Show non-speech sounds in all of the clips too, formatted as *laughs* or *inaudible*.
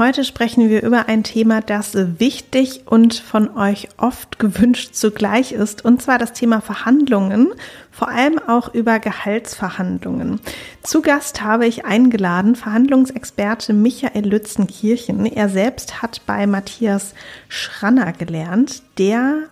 Heute sprechen wir über ein Thema, das wichtig und von euch oft gewünscht zugleich ist, und zwar das Thema Verhandlungen, vor allem auch über Gehaltsverhandlungen. Zu Gast habe ich eingeladen Verhandlungsexperte Michael Lützenkirchen. Er selbst hat bei Matthias Schranner gelernt, der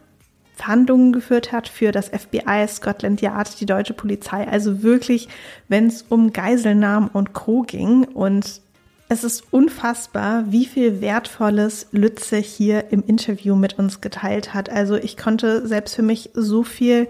Verhandlungen geführt hat für das FBI, Scotland Yard, die deutsche Polizei. Also wirklich, wenn es um Geiselnahmen und Co. ging und es ist unfassbar, wie viel Wertvolles Lütze hier im Interview mit uns geteilt hat. Also ich konnte selbst für mich so viel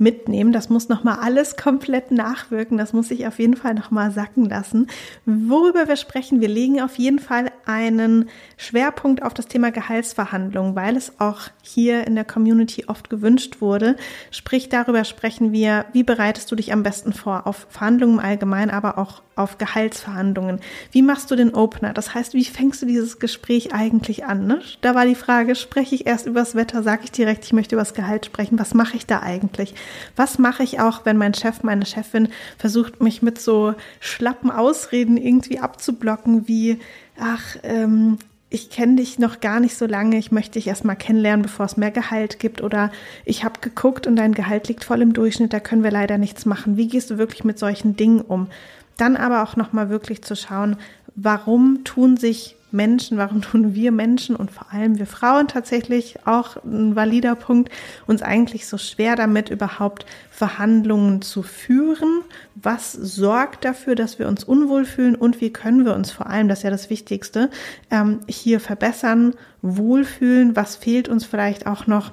mitnehmen. Das muss nochmal alles komplett nachwirken. Das muss ich auf jeden Fall nochmal sacken lassen. Worüber wir sprechen, wir legen auf jeden Fall einen Schwerpunkt auf das Thema Gehaltsverhandlungen, weil es auch hier in der Community oft gewünscht wurde. Sprich, darüber sprechen wir, wie bereitest du dich am besten vor auf Verhandlungen allgemein, aber auch auf Gehaltsverhandlungen. Wie machst du den Opener? Das heißt, wie fängst du dieses Gespräch eigentlich an? Ne? Da war die Frage, spreche ich erst übers Wetter, sage ich direkt, ich möchte übers Gehalt sprechen. Was mache ich da eigentlich? Was mache ich auch, wenn mein Chef, meine Chefin versucht, mich mit so schlappen Ausreden irgendwie abzublocken, wie, ach, ähm, ich kenne dich noch gar nicht so lange, ich möchte dich erst mal kennenlernen, bevor es mehr Gehalt gibt oder ich habe geguckt und dein Gehalt liegt voll im Durchschnitt, da können wir leider nichts machen. Wie gehst du wirklich mit solchen Dingen um? Dann aber auch noch mal wirklich zu schauen, warum tun sich Menschen, warum *laughs* tun wir Menschen und vor allem wir Frauen tatsächlich auch ein valider Punkt, uns eigentlich so schwer damit überhaupt Verhandlungen zu führen? Was sorgt dafür, dass wir uns unwohl fühlen und wie können wir uns vor allem, das ist ja das Wichtigste, ähm, hier verbessern, wohlfühlen? Was fehlt uns vielleicht auch noch?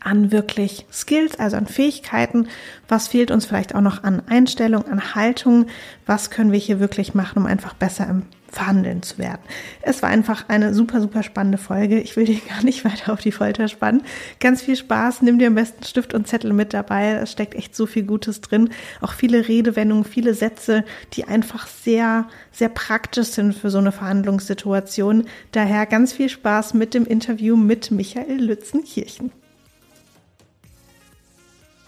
an wirklich Skills, also an Fähigkeiten. Was fehlt uns vielleicht auch noch an Einstellung, an Haltung? Was können wir hier wirklich machen, um einfach besser im Verhandeln zu werden? Es war einfach eine super, super spannende Folge. Ich will dich *laughs* gar nicht weiter auf die Folter spannen. Ganz viel Spaß. Nimm dir am besten Stift und Zettel mit dabei. Es steckt echt so viel Gutes drin. Auch viele Redewendungen, viele Sätze, die einfach sehr, sehr praktisch sind für so eine Verhandlungssituation. Daher ganz viel Spaß mit dem Interview mit Michael Lützenkirchen.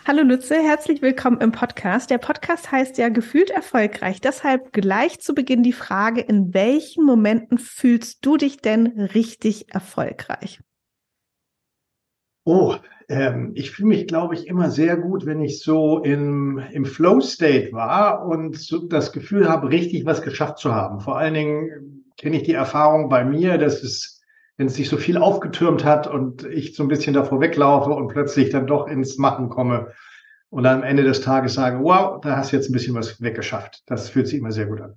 Hallo Lütze, herzlich willkommen im Podcast. Der Podcast heißt ja gefühlt erfolgreich. Deshalb gleich zu Beginn die Frage, in welchen Momenten fühlst du dich denn richtig erfolgreich? Oh, ähm, ich fühle mich, glaube ich, immer sehr gut, wenn ich so im, im Flow-State war und so das Gefühl habe, richtig was geschafft zu haben. Vor allen Dingen kenne ich die Erfahrung bei mir, dass es, wenn es sich so viel aufgetürmt hat und ich so ein bisschen davor weglaufe und plötzlich dann doch ins Machen komme, und dann am Ende des Tages sage, wow, da hast du jetzt ein bisschen was weggeschafft. Das fühlt sich immer sehr gut an.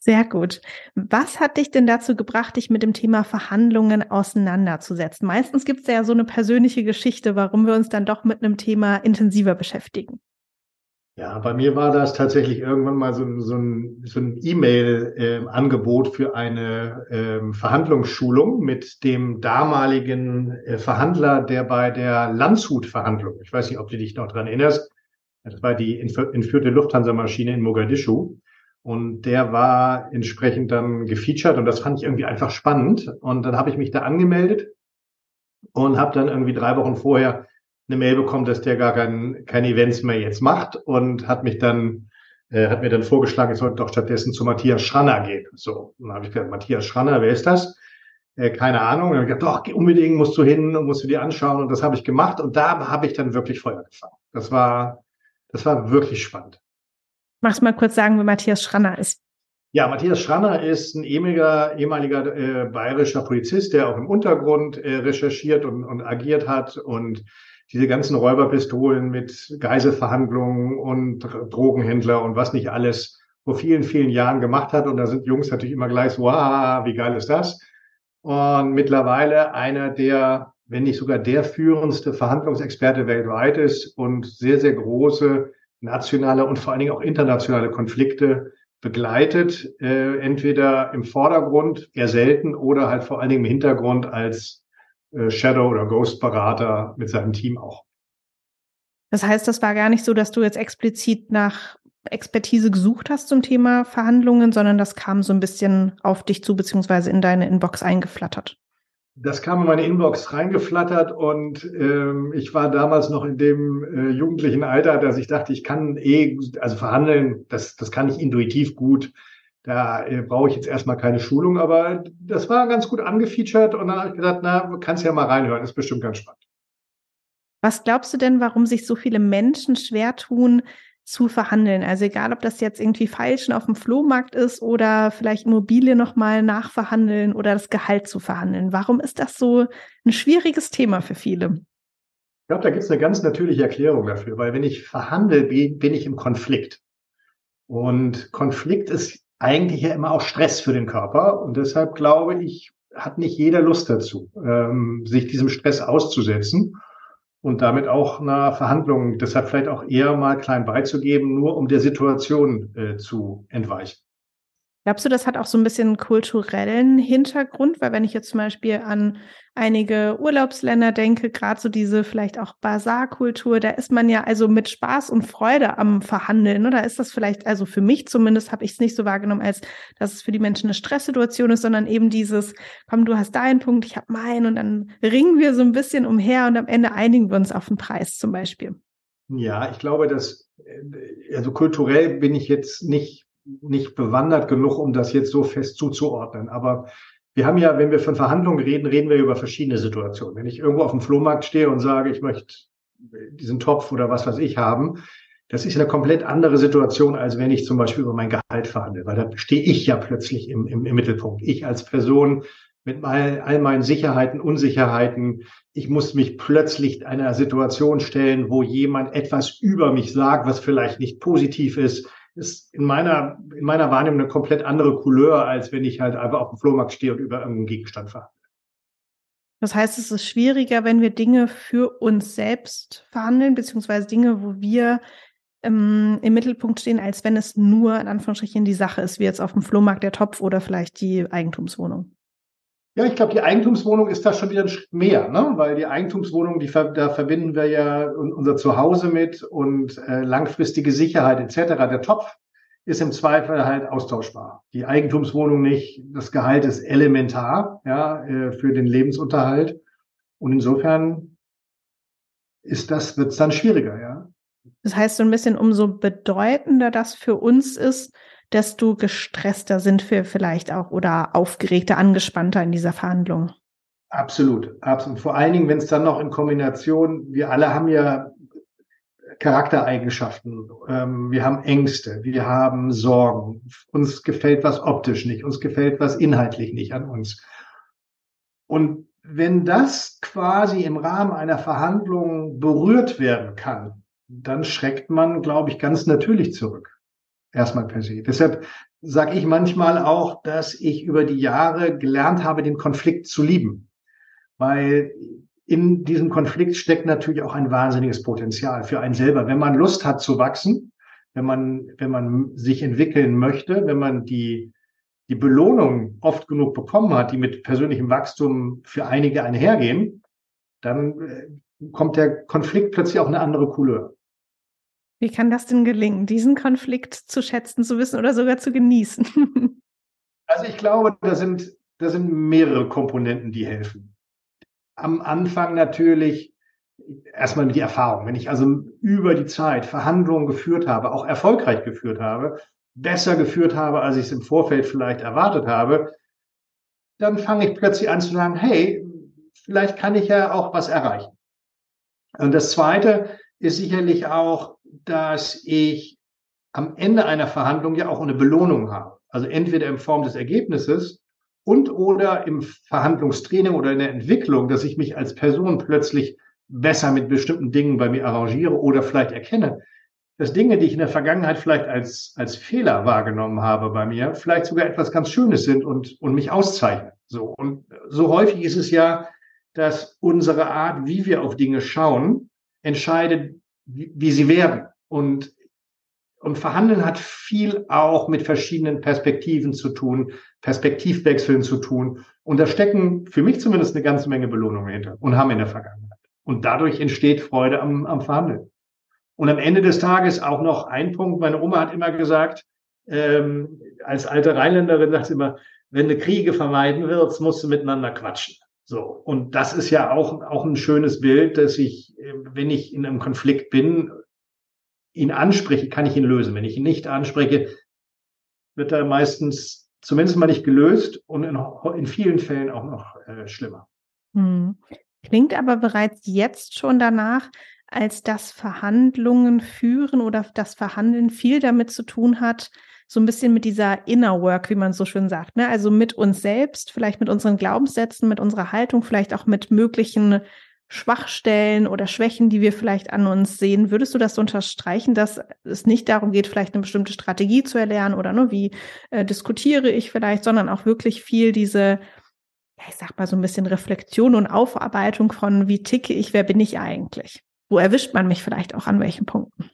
Sehr gut. Was hat dich denn dazu gebracht, dich mit dem Thema Verhandlungen auseinanderzusetzen? Meistens gibt es ja so eine persönliche Geschichte, warum wir uns dann doch mit einem Thema intensiver beschäftigen. Ja, bei mir war das tatsächlich irgendwann mal so, so ein, so ein E-Mail-Angebot ähm, für eine ähm, Verhandlungsschulung mit dem damaligen äh, Verhandler, der bei der Landshut-Verhandlung, ich weiß nicht, ob du dich noch dran erinnerst, das war die entführte Lufthansa-Maschine in Mogadischu. Und der war entsprechend dann gefeatured und das fand ich irgendwie einfach spannend. Und dann habe ich mich da angemeldet und habe dann irgendwie drei Wochen vorher eine Mail bekommen, dass der gar kein, kein Events mehr jetzt macht und hat mich dann, äh, hat mir dann vorgeschlagen, ich sollte doch stattdessen zu Matthias Schranner gehen. So, und dann habe ich gesagt, Matthias Schranner, wer ist das? Äh, keine Ahnung. Und dann habe ich gesagt, doch, unbedingt musst du hin und musst du dir anschauen. Und das habe ich gemacht. Und da habe ich dann wirklich Feuer gefangen. Das war, das war wirklich spannend. Machst mal kurz sagen, wer Matthias Schranner ist. Ja, Matthias Schranner ist ein ehemaliger, ehemaliger äh, bayerischer Polizist, der auch im Untergrund äh, recherchiert und, und agiert hat und diese ganzen Räuberpistolen mit Geiselverhandlungen und Drogenhändler und was nicht alles vor vielen, vielen Jahren gemacht hat. Und da sind Jungs natürlich immer gleich so, wow, wie geil ist das? Und mittlerweile einer der, wenn nicht sogar der führendste Verhandlungsexperte weltweit ist und sehr, sehr große nationale und vor allen Dingen auch internationale Konflikte begleitet, äh, entweder im Vordergrund, eher selten, oder halt vor allen Dingen im Hintergrund als Shadow- oder Ghost-Berater mit seinem Team auch. Das heißt, das war gar nicht so, dass du jetzt explizit nach Expertise gesucht hast zum Thema Verhandlungen, sondern das kam so ein bisschen auf dich zu, beziehungsweise in deine Inbox eingeflattert. Das kam in meine Inbox reingeflattert und ähm, ich war damals noch in dem äh, jugendlichen Alter, dass ich dachte, ich kann eh, also verhandeln, das, das kann ich intuitiv gut. Da äh, brauche ich jetzt erstmal keine Schulung, aber das war ganz gut angefeatured und dann habe ich gedacht, na, kannst ja mal reinhören, ist bestimmt ganz spannend. Was glaubst du denn, warum sich so viele Menschen schwer tun, zu verhandeln. Also egal, ob das jetzt irgendwie Feilschen auf dem Flohmarkt ist oder vielleicht Immobilie nochmal nachverhandeln oder das Gehalt zu verhandeln. Warum ist das so ein schwieriges Thema für viele? Ich glaube, da gibt es eine ganz natürliche Erklärung dafür, weil wenn ich verhandle, bin ich im Konflikt. Und Konflikt ist eigentlich ja immer auch Stress für den Körper. Und deshalb glaube ich, hat nicht jeder Lust dazu, ähm, sich diesem Stress auszusetzen und damit auch einer Verhandlung, deshalb vielleicht auch eher mal klein beizugeben, nur um der Situation äh, zu entweichen. Glaubst du, das hat auch so ein bisschen kulturellen Hintergrund? Weil wenn ich jetzt zum Beispiel an einige Urlaubsländer denke, gerade so diese vielleicht auch Basarkultur, da ist man ja also mit Spaß und Freude am Verhandeln. Oder ist das vielleicht, also für mich zumindest habe ich es nicht so wahrgenommen, als dass es für die Menschen eine Stresssituation ist, sondern eben dieses, komm, du hast deinen Punkt, ich habe meinen und dann ringen wir so ein bisschen umher und am Ende einigen wir uns auf den Preis zum Beispiel. Ja, ich glaube, dass, äh, also kulturell bin ich jetzt nicht nicht bewandert genug, um das jetzt so fest zuzuordnen. Aber wir haben ja, wenn wir von Verhandlungen reden, reden wir über verschiedene Situationen. Wenn ich irgendwo auf dem Flohmarkt stehe und sage, ich möchte diesen Topf oder was weiß ich haben, das ist eine komplett andere Situation, als wenn ich zum Beispiel über mein Gehalt verhandle, weil da stehe ich ja plötzlich im, im, im Mittelpunkt. Ich als Person mit all, all meinen Sicherheiten, Unsicherheiten. Ich muss mich plötzlich einer Situation stellen, wo jemand etwas über mich sagt, was vielleicht nicht positiv ist ist in meiner, in meiner Wahrnehmung eine komplett andere Couleur, als wenn ich halt einfach auf dem Flohmarkt stehe und über irgendeinen Gegenstand verhandle. Das heißt, es ist schwieriger, wenn wir Dinge für uns selbst verhandeln, beziehungsweise Dinge, wo wir ähm, im Mittelpunkt stehen, als wenn es nur in Anführungsstrichen die Sache ist, wie jetzt auf dem Flohmarkt der Topf oder vielleicht die Eigentumswohnung. Ja, ich glaube, die Eigentumswohnung ist da schon wieder ein Schritt mehr, ne? weil die Eigentumswohnung, die, da verbinden wir ja unser Zuhause mit und äh, langfristige Sicherheit etc. Der Topf ist im Zweifel halt austauschbar. Die Eigentumswohnung nicht. Das Gehalt ist elementar ja, äh, für den Lebensunterhalt. Und insofern ist das, wird es dann schwieriger, ja. Das heißt, so ein bisschen umso bedeutender das für uns ist, desto gestresster sind wir vielleicht auch oder aufgeregter, angespannter in dieser Verhandlung. Absolut, absolut. Vor allen Dingen, wenn es dann noch in Kombination, wir alle haben ja Charaktereigenschaften, ähm, wir haben Ängste, wir haben Sorgen, uns gefällt was optisch nicht, uns gefällt was inhaltlich nicht an uns. Und wenn das quasi im Rahmen einer Verhandlung berührt werden kann, dann schreckt man, glaube ich, ganz natürlich zurück erstmal per se. Deshalb sage ich manchmal auch, dass ich über die Jahre gelernt habe, den Konflikt zu lieben. Weil in diesem Konflikt steckt natürlich auch ein wahnsinniges Potenzial für einen selber. Wenn man Lust hat zu wachsen, wenn man, wenn man sich entwickeln möchte, wenn man die, die Belohnung oft genug bekommen hat, die mit persönlichem Wachstum für einige einhergehen, dann äh, kommt der Konflikt plötzlich auch eine andere Couleur. Wie kann das denn gelingen, diesen Konflikt zu schätzen, zu wissen oder sogar zu genießen? *laughs* Also ich glaube, da sind, da sind mehrere Komponenten, die helfen. Am Anfang natürlich erstmal die Erfahrung. Wenn ich also über die Zeit Verhandlungen geführt habe, auch erfolgreich geführt habe, besser geführt habe, als ich es im Vorfeld vielleicht erwartet habe, dann fange ich plötzlich an zu sagen, hey, vielleicht kann ich ja auch was erreichen. Und das Zweite ist sicherlich auch dass ich am Ende einer Verhandlung ja auch eine Belohnung habe. Also entweder in Form des Ergebnisses und oder im Verhandlungstraining oder in der Entwicklung, dass ich mich als Person plötzlich besser mit bestimmten Dingen bei mir arrangiere oder vielleicht erkenne, dass Dinge, die ich in der Vergangenheit vielleicht als, als Fehler wahrgenommen habe bei mir, vielleicht sogar etwas ganz Schönes sind und, und mich auszeichnen. So. Und so häufig ist es ja, dass unsere Art, wie wir auf Dinge schauen, entscheidet, wie, wie sie werden. Und, und Verhandeln hat viel auch mit verschiedenen Perspektiven zu tun, Perspektivwechseln zu tun. Und da stecken für mich zumindest eine ganze Menge Belohnungen hinter und haben in der Vergangenheit. Und dadurch entsteht Freude am, am Verhandeln. Und am Ende des Tages auch noch ein Punkt. Meine Oma hat immer gesagt, ähm, als alte Rheinländerin sagt sie immer, wenn du Kriege vermeiden willst, musst du miteinander quatschen. So. Und das ist ja auch, auch ein schönes Bild, dass ich, wenn ich in einem Konflikt bin, ihn anspreche, kann ich ihn lösen. Wenn ich ihn nicht anspreche, wird er meistens zumindest mal nicht gelöst und in, in vielen Fällen auch noch äh, schlimmer. Hm. Klingt aber bereits jetzt schon danach, als dass Verhandlungen führen oder das Verhandeln viel damit zu tun hat, so ein bisschen mit dieser Inner Work, wie man so schön sagt, ne? Also mit uns selbst, vielleicht mit unseren Glaubenssätzen, mit unserer Haltung, vielleicht auch mit möglichen Schwachstellen oder Schwächen, die wir vielleicht an uns sehen. Würdest du das unterstreichen, dass es nicht darum geht, vielleicht eine bestimmte Strategie zu erlernen oder ne, wie äh, diskutiere ich vielleicht, sondern auch wirklich viel diese, ja, ich sag mal so ein bisschen Reflexion und Aufarbeitung von, wie ticke ich, wer bin ich eigentlich? Wo erwischt man mich vielleicht auch an welchen Punkten?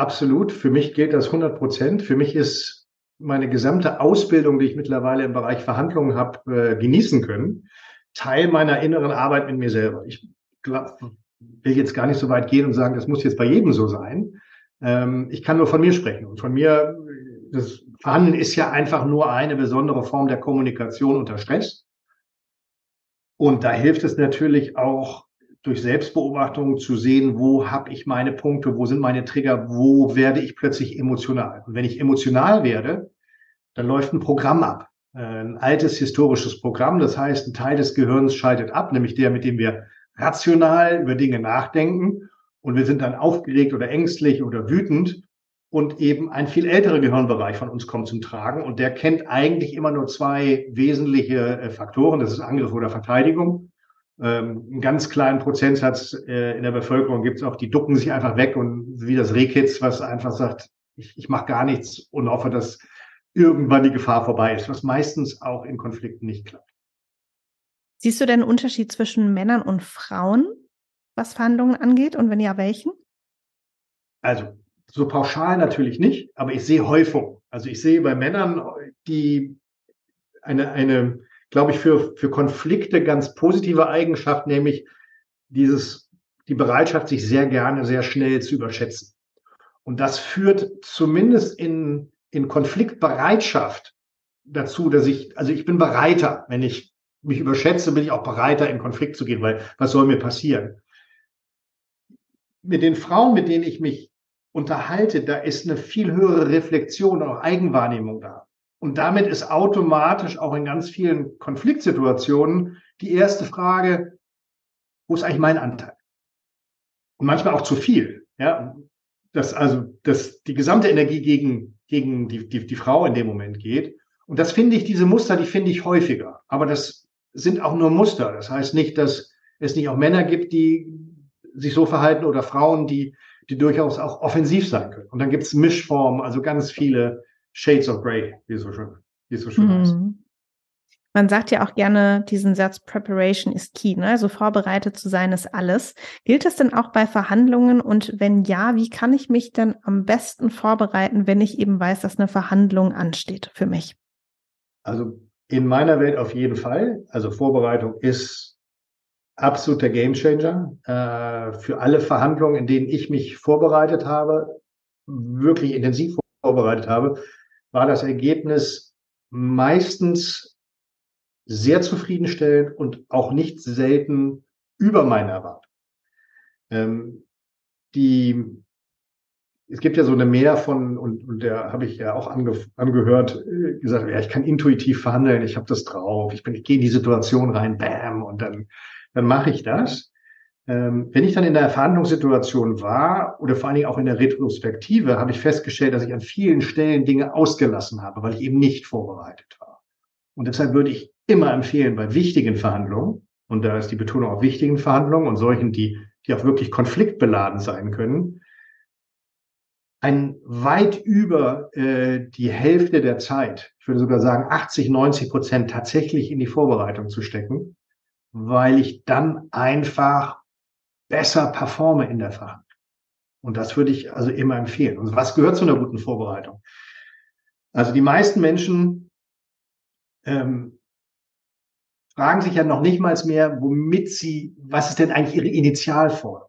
Absolut. Für mich gilt das 100 Prozent. Für mich ist meine gesamte Ausbildung, die ich mittlerweile im Bereich Verhandlungen habe, äh, genießen können, Teil meiner inneren Arbeit mit mir selber. Ich will jetzt gar nicht so weit gehen und sagen, das muss jetzt bei jedem so sein. Ähm, ich kann nur von mir sprechen. Und von mir, das Verhandeln ist ja einfach nur eine besondere Form der Kommunikation unter Stress. Und da hilft es natürlich auch, durch Selbstbeobachtung zu sehen, wo habe ich meine Punkte, wo sind meine Trigger, wo werde ich plötzlich emotional. Und wenn ich emotional werde, dann läuft ein Programm ab. Äh, ein altes historisches Programm. Das heißt, ein Teil des Gehirns schaltet ab, nämlich der, mit dem wir rational über Dinge nachdenken und wir sind dann aufgeregt oder ängstlich oder wütend und eben ein viel älterer Gehirnbereich von uns kommt zum Tragen und der kennt eigentlich immer nur zwei wesentliche äh, Faktoren, das ist Angriff oder Verteidigung. Ähm, einen ganz kleinen Prozentsatz äh, in der Bevölkerung gibt es auch, die ducken sich einfach weg und wie das Rehkitz, was einfach sagt, ich, ich mache gar nichts und hoffe, dass irgendwann die Gefahr vorbei ist, was meistens auch in Konflikten nicht klappt. Siehst du denn einen Unterschied zwischen Männern und Frauen, was Verhandlungen angeht? Und wenn ja, welchen? Also, so pauschal natürlich nicht, aber ich sehe Häufung. Also ich sehe bei Männern, die eine, eine, glaube ich, für, für Konflikte ganz positive Eigenschaft, nämlich dieses, die Bereitschaft, sich sehr gerne, sehr schnell zu überschätzen. Und das führt zumindest in, in Konfliktbereitschaft dazu, dass ich, also ich bin bereiter, wenn ich mich überschätze, bin ich auch bereiter, in Konflikt zu gehen, weil was soll mir passieren? Mit den Frauen, mit denen ich mich unterhalte, da ist eine viel höhere Reflexion und auch Eigenwahrnehmung da. Und damit ist automatisch auch in ganz vielen Konfliktsituationen die erste Frage, wo ist eigentlich mein Anteil? Und manchmal auch zu viel. Ja, dass also dass die gesamte Energie gegen, gegen die, die, die Frau in dem Moment geht. Und das finde ich, diese Muster, die finde ich häufiger. Aber das sind auch nur Muster. Das heißt nicht, dass es nicht auch Männer gibt, die sich so verhalten oder Frauen, die, die durchaus auch offensiv sein können. Und dann gibt es Mischformen, also ganz viele Shades of Grey, wie es so schön, wie es so schön mhm. heißt. Man sagt ja auch gerne diesen Satz, Preparation is key, ne? also vorbereitet zu sein ist alles. Gilt das denn auch bei Verhandlungen? Und wenn ja, wie kann ich mich denn am besten vorbereiten, wenn ich eben weiß, dass eine Verhandlung ansteht für mich? Also in meiner Welt auf jeden Fall. Also Vorbereitung ist absoluter Gamechanger äh, für alle Verhandlungen, in denen ich mich vorbereitet habe, wirklich intensiv vorbereitet habe, war das Ergebnis meistens sehr zufriedenstellend und auch nicht selten über meine Erwartung. Ähm, die es gibt ja so eine Mehr von, und, und der habe ich ja auch ange, angehört, äh, gesagt, ja, ich kann intuitiv verhandeln, ich habe das drauf, ich bin, ich gehe in die Situation rein, bam, und dann, dann mache ich das. Ähm, wenn ich dann in der Verhandlungssituation war oder vor allen Dingen auch in der Retrospektive, habe ich festgestellt, dass ich an vielen Stellen Dinge ausgelassen habe, weil ich eben nicht vorbereitet war. Und deshalb würde ich immer empfehlen, bei wichtigen Verhandlungen, und da ist die Betonung auf wichtigen Verhandlungen und solchen, die, die auch wirklich konfliktbeladen sein können, ein weit über äh, die Hälfte der Zeit, ich würde sogar sagen 80, 90 Prozent tatsächlich in die Vorbereitung zu stecken, weil ich dann einfach besser performe in der Verhandlung. Und das würde ich also immer empfehlen. Und was gehört zu einer guten Vorbereitung? Also die meisten Menschen ähm, fragen sich ja noch nicht mal mehr, womit sie, was ist denn eigentlich ihre Initialforderung?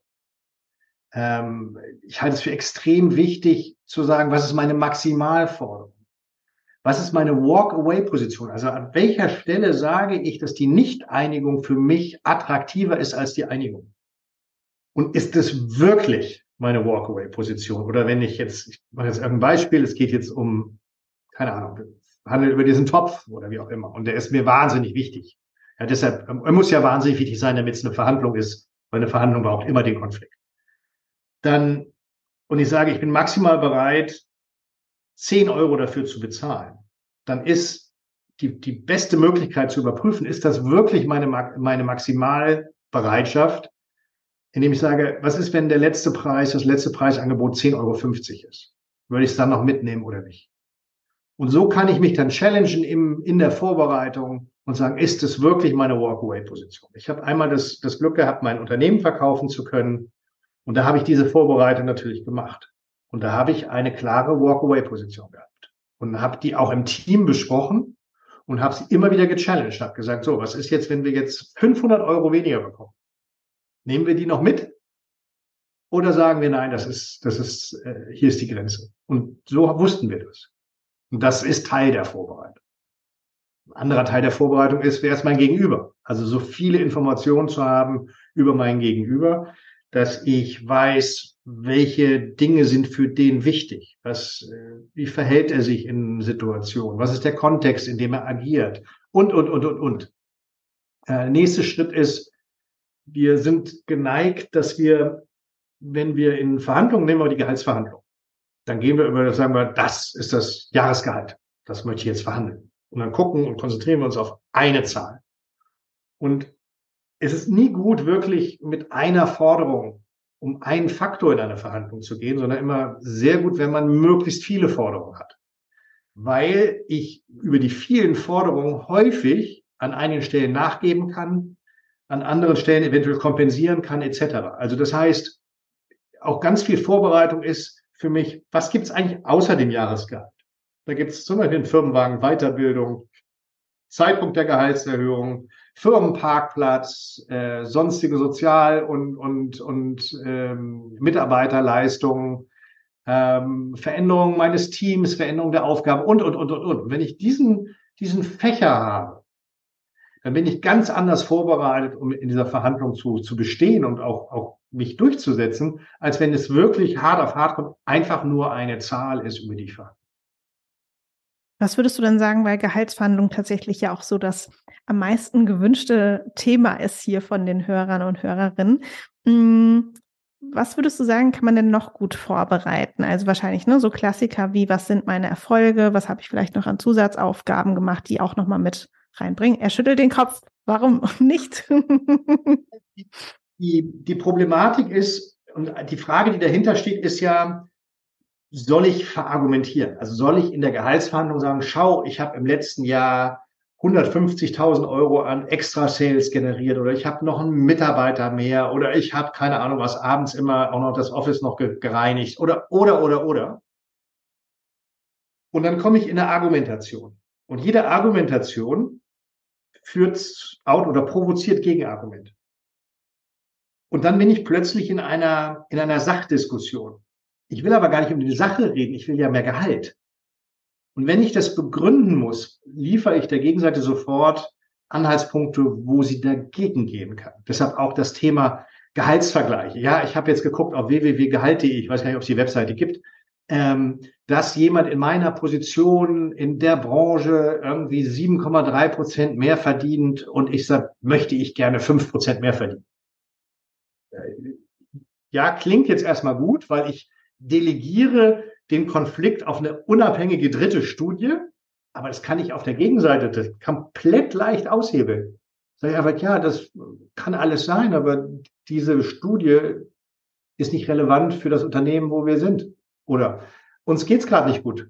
Ähm, ich halte es für extrem wichtig zu sagen, was ist meine Maximalforderung? Was ist meine Walk-away-Position? Also an welcher Stelle sage ich, dass die Nicht-Einigung für mich attraktiver ist als die Einigung? Und ist es wirklich meine Walk-away-Position? Oder wenn ich jetzt, ich mache jetzt irgendein Beispiel, es geht jetzt um, keine Ahnung, handelt über diesen Topf oder wie auch immer. Und der ist mir wahnsinnig wichtig. Ja, deshalb, er muss ja wahnsinnig wichtig sein, damit es eine Verhandlung ist, weil eine Verhandlung braucht immer den Konflikt. Dann, und ich sage, ich bin maximal bereit, 10 Euro dafür zu bezahlen, dann ist die, die beste Möglichkeit zu überprüfen, ist das wirklich meine, meine Maximalbereitschaft, indem ich sage, was ist, wenn der letzte Preis, das letzte Preisangebot 10,50 Euro ist? Würde ich es dann noch mitnehmen oder nicht? Und so kann ich mich dann challengen im, in der Vorbereitung und sagen, ist es wirklich meine Walkaway-Position? Ich habe einmal das, das Glück gehabt, mein Unternehmen verkaufen zu können. Und da habe ich diese Vorbereitung natürlich gemacht. Und da habe ich eine klare Walkaway-Position gehabt. Und habe die auch im Team besprochen und habe sie immer wieder gechallenged. Habe gesagt, so, was ist jetzt, wenn wir jetzt 500 Euro weniger bekommen? Nehmen wir die noch mit? Oder sagen wir, nein, das ist, das ist, äh, hier ist die Grenze. Und so wussten wir das. Und das ist Teil der Vorbereitung. Ein anderer Teil der Vorbereitung ist, wer ist mein Gegenüber? Also so viele Informationen zu haben über mein Gegenüber, dass ich weiß, welche Dinge sind für den wichtig? Was, äh, wie verhält er sich in Situationen? Was ist der Kontext, in dem er agiert? Und, und, und, und, und. Äh, nächster Schritt ist, wir sind geneigt, dass wir, wenn wir in Verhandlungen, nehmen wir die Gehaltsverhandlung, dann gehen wir über, sagen wir, das ist das Jahresgehalt. Das möchte ich jetzt verhandeln. Und dann gucken und konzentrieren wir uns auf eine Zahl. Und es ist nie gut, wirklich mit einer Forderung um einen Faktor in eine Verhandlung zu gehen, sondern immer sehr gut, wenn man möglichst viele Forderungen hat. Weil ich über die vielen Forderungen häufig an einigen Stellen nachgeben kann, an anderen Stellen eventuell kompensieren kann, etc. Also das heißt, auch ganz viel Vorbereitung ist für mich, was gibt es eigentlich außer dem Jahresgehalt? Da gibt es zum Beispiel den Firmenwagen, Weiterbildung, Zeitpunkt der Gehaltserhöhung, Firmenparkplatz, äh, sonstige Sozial- und, und, und ähm, Mitarbeiterleistungen, ähm, Veränderung meines Teams, Veränderung der Aufgaben und, und, und, und, und. Wenn ich diesen, diesen Fächer habe, dann bin ich ganz anders vorbereitet, um in dieser Verhandlung zu, zu bestehen und auch, auch mich durchzusetzen, als wenn es wirklich hart auf hart kommt, einfach nur eine Zahl ist, über die ich verhandle. Was würdest du denn sagen, weil Gehaltsverhandlung tatsächlich ja auch so das am meisten gewünschte Thema ist hier von den Hörern und Hörerinnen? Hm, was würdest du sagen, kann man denn noch gut vorbereiten? Also wahrscheinlich ne, so Klassiker wie, was sind meine Erfolge? Was habe ich vielleicht noch an Zusatzaufgaben gemacht, die auch nochmal mit reinbringen? Er schüttelt den Kopf. Warum *laughs* nicht? die, die Problematik ist, und die Frage, die dahinter steht, ist ja, soll ich verargumentieren? Also soll ich in der Gehaltsverhandlung sagen, schau, ich habe im letzten Jahr 150.000 Euro an extra Sales generiert oder ich habe noch einen Mitarbeiter mehr oder ich habe keine Ahnung was abends immer auch noch das Office noch gereinigt oder oder oder oder. Und dann komme ich in eine Argumentation. Und jede Argumentation führt out oder provoziert Gegenargument. Und dann bin ich plötzlich in einer, in einer Sachdiskussion. Ich will aber gar nicht um die Sache reden, ich will ja mehr Gehalt. Und wenn ich das begründen muss, liefere ich der Gegenseite sofort Anhaltspunkte, wo sie dagegen gehen kann. Deshalb auch das Thema Gehaltsvergleiche. Ja, ich habe jetzt geguckt auf www.gehalt.de, ich weiß gar nicht, ob es die Webseite gibt, ähm, dass jemand in meiner Position in der Branche irgendwie 7,3 Prozent mehr verdient und ich sage, möchte ich gerne 5 Prozent mehr verdienen. Ja, klingt jetzt erstmal gut, weil ich delegiere den Konflikt auf eine unabhängige dritte Studie, aber das kann ich auf der Gegenseite komplett leicht aushebeln. Sag ich einfach, ja, das kann alles sein, aber diese Studie ist nicht relevant für das Unternehmen, wo wir sind. Oder uns geht's gerade nicht gut.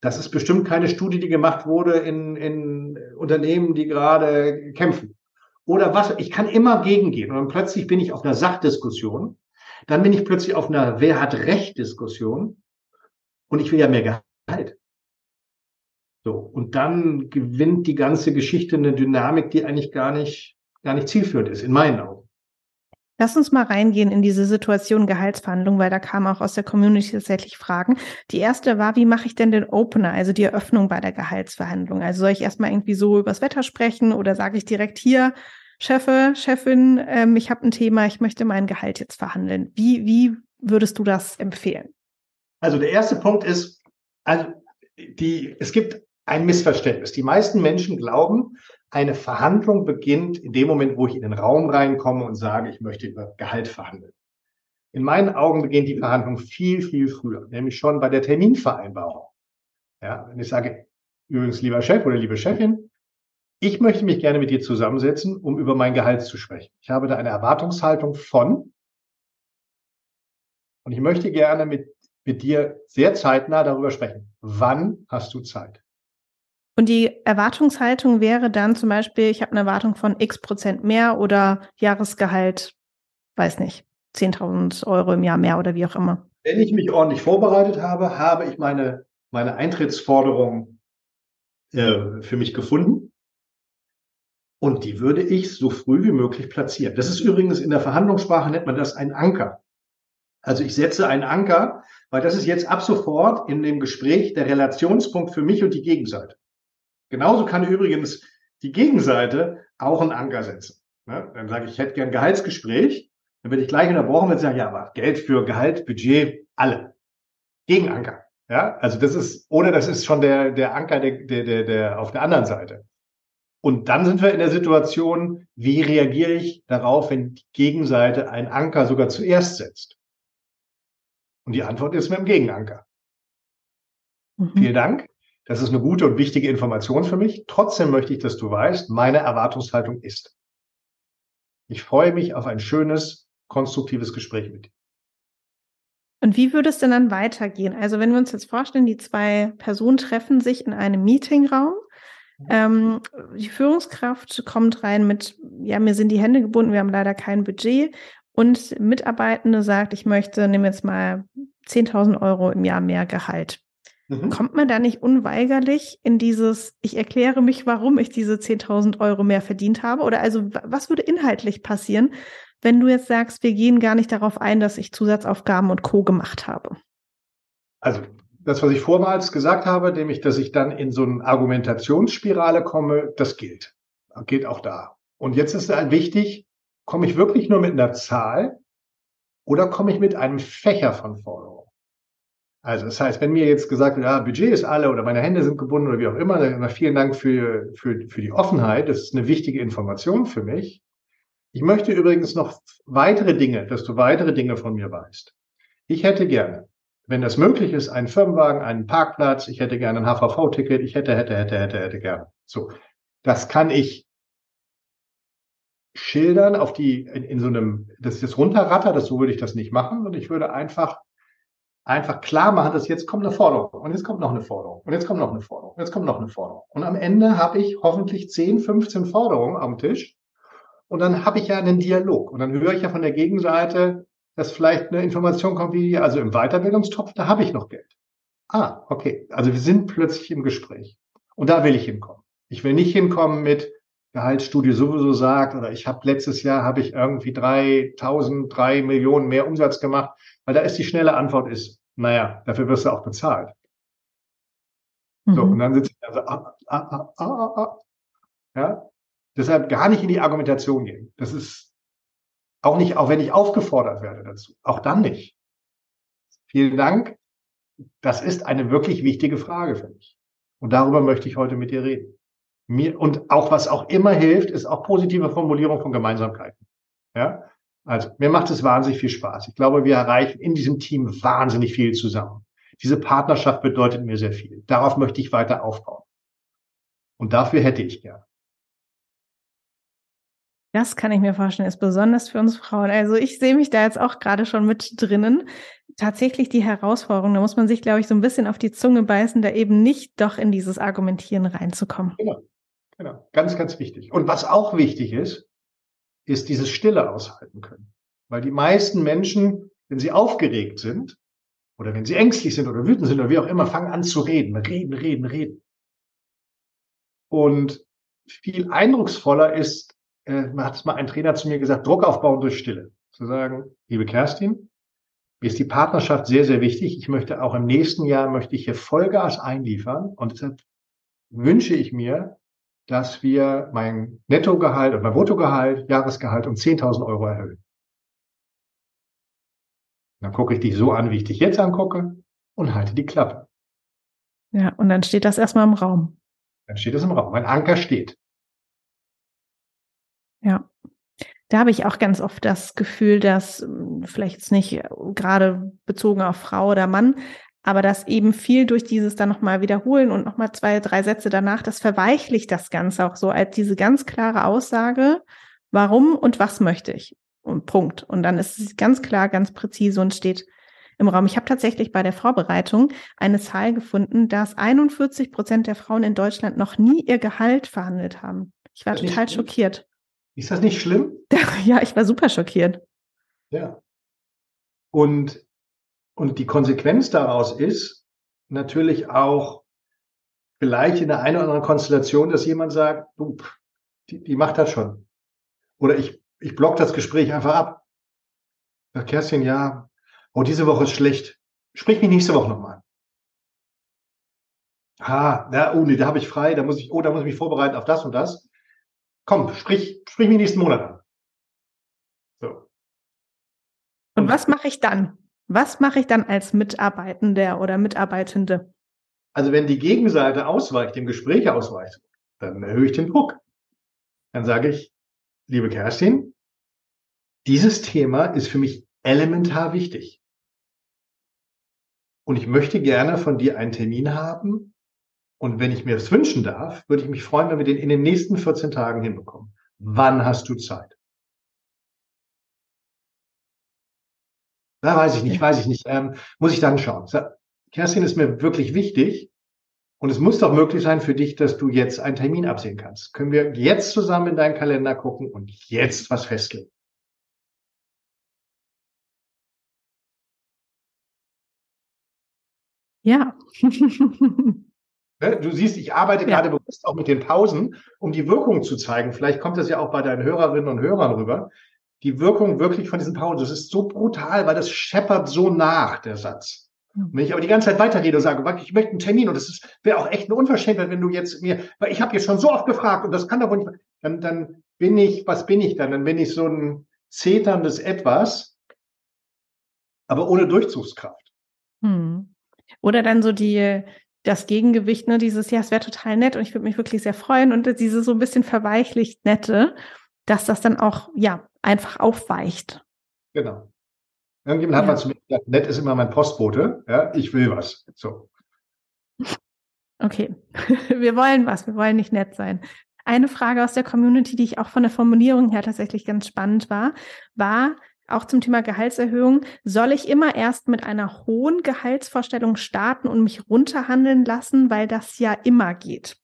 Das ist bestimmt keine Studie, die gemacht wurde in, in Unternehmen, die gerade kämpfen. Oder was, ich kann immer gegengehen. Und dann plötzlich bin ich auf einer Sachdiskussion dann bin ich plötzlich auf einer Wer hat Recht Diskussion und ich will ja mehr Gehalt. So. Und dann gewinnt die ganze Geschichte eine Dynamik, die eigentlich gar nicht, gar nicht zielführend ist, in meinen Augen. Lass uns mal reingehen in diese Situation Gehaltsverhandlung, weil da kamen auch aus der Community tatsächlich Fragen. Die erste war, wie mache ich denn den Opener, also die Eröffnung bei der Gehaltsverhandlung? Also soll ich erstmal irgendwie so übers Wetter sprechen oder sage ich direkt hier, Chefe, Chefin, ähm, ich habe ein Thema, ich möchte mein Gehalt jetzt verhandeln. Wie, wie würdest du das empfehlen? Also der erste Punkt ist, also die, es gibt ein Missverständnis. Die meisten Menschen glauben, eine Verhandlung beginnt in dem Moment, wo ich in den Raum reinkomme und sage, ich möchte über Gehalt verhandeln. In meinen Augen beginnt die Verhandlung viel, viel früher, nämlich schon bei der Terminvereinbarung. Ja, wenn ich sage, übrigens, lieber Chef oder liebe Chefin, ich möchte mich gerne mit dir zusammensetzen, um über mein Gehalt zu sprechen. Ich habe da eine Erwartungshaltung von und ich möchte gerne mit, mit dir sehr zeitnah darüber sprechen. Wann hast du Zeit? Und die Erwartungshaltung wäre dann zum Beispiel, ich habe eine Erwartung von x Prozent mehr oder Jahresgehalt, weiß nicht, 10.000 Euro im Jahr mehr oder wie auch immer. Wenn ich mich ordentlich vorbereitet habe, habe ich meine, meine Eintrittsforderung äh, für mich gefunden. Und die würde ich so früh wie möglich platzieren. Das ist übrigens in der Verhandlungssprache nennt man das ein Anker. Also ich setze einen Anker, weil das ist jetzt ab sofort in dem Gespräch der Relationspunkt für mich und die Gegenseite. Genauso kann übrigens die Gegenseite auch einen Anker setzen. Ne? Dann sage ich, ich hätte gern Gehaltsgespräch. Dann werde ich gleich unterbrochen und sage, ja, aber Geld für Gehalt, Budget, alle. Gegenanker. Ja, also das ist, oder das ist schon der, der Anker der, der, der, der auf der anderen Seite. Und dann sind wir in der Situation, wie reagiere ich darauf, wenn die Gegenseite einen Anker sogar zuerst setzt? Und die Antwort ist mit dem Gegenanker. Mhm. Vielen Dank. Das ist eine gute und wichtige Information für mich. Trotzdem möchte ich, dass du weißt, meine Erwartungshaltung ist. Ich freue mich auf ein schönes, konstruktives Gespräch mit dir. Und wie würde es denn dann weitergehen? Also wenn wir uns jetzt vorstellen, die zwei Personen treffen sich in einem Meetingraum. Ähm, die Führungskraft kommt rein mit, ja, mir sind die Hände gebunden, wir haben leider kein Budget. Und Mitarbeitende sagt, ich möchte, nimm jetzt mal 10.000 Euro im Jahr mehr Gehalt. Mhm. Kommt man da nicht unweigerlich in dieses, ich erkläre mich, warum ich diese 10.000 Euro mehr verdient habe? Oder also, was würde inhaltlich passieren, wenn du jetzt sagst, wir gehen gar nicht darauf ein, dass ich Zusatzaufgaben und Co. gemacht habe? Also, das, was ich vormals gesagt habe, nämlich, dass ich dann in so eine Argumentationsspirale komme, das gilt. Das gilt auch da. Und jetzt ist halt wichtig, komme ich wirklich nur mit einer Zahl oder komme ich mit einem Fächer von Forderungen? Also das heißt, wenn mir jetzt gesagt wird, ja, Budget ist alle oder meine Hände sind gebunden oder wie auch immer, dann vielen Dank für, für, für die Offenheit. Das ist eine wichtige Information für mich. Ich möchte übrigens noch weitere Dinge, dass du weitere Dinge von mir weißt. Ich hätte gerne, wenn das möglich ist, einen Firmenwagen, einen Parkplatz, ich hätte gerne ein HVV-Ticket, ich hätte, hätte, hätte, hätte, hätte gerne. So. Das kann ich schildern auf die, in, in so einem, das ist jetzt runterratter, das so würde ich das nicht machen und ich würde einfach einfach klar machen, dass jetzt kommt eine Forderung und jetzt kommt noch eine Forderung und jetzt kommt noch eine Forderung und jetzt kommt noch eine Forderung. Und am Ende habe ich hoffentlich 10, 15 Forderungen am Tisch und dann habe ich ja einen Dialog und dann höre ich ja von der Gegenseite, dass vielleicht eine Information kommt wie, also im Weiterbildungstopf, da habe ich noch Geld. Ah, okay. Also wir sind plötzlich im Gespräch und da will ich hinkommen. Ich will nicht hinkommen mit, Gehaltsstudie sowieso sagt, oder ich habe letztes Jahr habe ich irgendwie 3000, drei Millionen mehr Umsatz gemacht, weil da ist die schnelle Antwort ist, naja, dafür wirst du auch bezahlt. Mhm. So, und dann sitzt ich also, ah, ah, ah, ah, ah. Ja, deshalb gar nicht in die Argumentation gehen. Das ist auch nicht, auch wenn ich aufgefordert werde dazu, auch dann nicht. Vielen Dank. Das ist eine wirklich wichtige Frage für mich. Und darüber möchte ich heute mit dir reden. Mir, und auch was auch immer hilft, ist auch positive Formulierung von Gemeinsamkeiten. Ja, also mir macht es wahnsinnig viel Spaß. Ich glaube, wir erreichen in diesem Team wahnsinnig viel zusammen. Diese Partnerschaft bedeutet mir sehr viel. Darauf möchte ich weiter aufbauen. Und dafür hätte ich gern. Das kann ich mir vorstellen, ist besonders für uns Frauen. Also ich sehe mich da jetzt auch gerade schon mit drinnen. Tatsächlich die Herausforderung, da muss man sich, glaube ich, so ein bisschen auf die Zunge beißen, da eben nicht doch in dieses Argumentieren reinzukommen. Genau, genau. Ganz, ganz wichtig. Und was auch wichtig ist, ist dieses Stille aushalten können. Weil die meisten Menschen, wenn sie aufgeregt sind oder wenn sie ängstlich sind oder wütend sind oder wie auch immer, fangen an zu reden. Reden, reden, reden. Und viel eindrucksvoller ist, äh, hat es mal ein Trainer zu mir gesagt, Druck aufbauen durch Stille. zu sagen, liebe Kerstin, mir ist die Partnerschaft sehr, sehr wichtig. Ich möchte auch im nächsten Jahr möchte ich hier Vollgas einliefern und deshalb wünsche ich mir, dass wir mein Nettogehalt und mein Bruttogehalt, Jahresgehalt um 10.000 Euro erhöhen. Dann gucke ich dich so an, wie ich dich jetzt angucke und halte die Klappe. Ja, und dann steht das erstmal im Raum. Dann steht es im Raum. Mein Anker steht. Ja. Da habe ich auch ganz oft das Gefühl, dass hm, vielleicht jetzt nicht gerade bezogen auf Frau oder Mann, aber dass eben viel durch dieses dann nochmal wiederholen und nochmal zwei, drei Sätze danach, das verweichlicht das Ganze auch so als diese ganz klare Aussage, warum und was möchte ich. Und Punkt. Und dann ist es ganz klar, ganz präzise und steht im Raum. Ich habe tatsächlich bei der Vorbereitung eine Zahl gefunden, dass 41 Prozent der Frauen in Deutschland noch nie ihr Gehalt verhandelt haben. Ich war total schockiert. Ist das nicht schlimm? *laughs* Ja, ich war super schockiert. Ja. Und, und die Konsequenz daraus ist natürlich auch vielleicht in der einen oder anderen Konstellation, dass jemand sagt, du, die, die macht das schon. Oder ich, ich block das Gespräch einfach ab. Sag, Kerstin, ja, oh, diese Woche ist schlecht. Sprich mich nächste Woche nochmal. Ha, da, oh nee, da habe ich frei, da muss ich, oh, da muss ich mich vorbereiten auf das und das. Komm, sprich, sprich mich nächsten Monat an. So. Und was mache ich dann? Was mache ich dann als Mitarbeitender oder Mitarbeitende? Also wenn die Gegenseite ausweicht, dem Gespräch ausweicht, dann erhöhe ich den Druck. Dann sage ich, liebe Kerstin, dieses Thema ist für mich elementar wichtig. Und ich möchte gerne von dir einen Termin haben. Und wenn ich mir das wünschen darf, würde ich mich freuen, wenn wir den in den nächsten 14 Tagen hinbekommen. Wann hast du Zeit? Da weiß ich nicht, weiß ich nicht. Ähm, muss ich dann schauen. Kerstin ist mir wirklich wichtig. Und es muss doch möglich sein für dich, dass du jetzt einen Termin absehen kannst. Können wir jetzt zusammen in deinen Kalender gucken und jetzt was festlegen? Ja. *laughs* Ne, du siehst, ich arbeite ja. gerade bewusst auch mit den Pausen, um die Wirkung zu zeigen. Vielleicht kommt das ja auch bei deinen Hörerinnen und Hörern rüber. Die Wirkung wirklich von diesen Pausen. Das ist so brutal, weil das scheppert so nach, der Satz. Und wenn ich aber die ganze Zeit weiterrede und sage, ich möchte einen Termin und das wäre auch echt eine Unverschämtheit, wenn du jetzt mir, weil ich habe jetzt schon so oft gefragt und das kann doch wohl nicht, dann, dann bin ich, was bin ich dann? Dann bin ich so ein zeterndes Etwas, aber ohne Durchzugskraft. Hm. Oder dann so die, das Gegengewicht, ne, dieses, ja, es wäre total nett und ich würde mich wirklich sehr freuen und diese so ein bisschen verweichlicht nette, dass das dann auch, ja, einfach aufweicht. Genau. Irgendjemand ja. hat mal zu mir gesagt, nett ist immer mein Postbote, ja, ich will was. So. Okay. *laughs* wir wollen was, wir wollen nicht nett sein. Eine Frage aus der Community, die ich auch von der Formulierung her tatsächlich ganz spannend war, war, auch zum Thema Gehaltserhöhung, soll ich immer erst mit einer hohen Gehaltsvorstellung starten und mich runterhandeln lassen, weil das ja immer geht.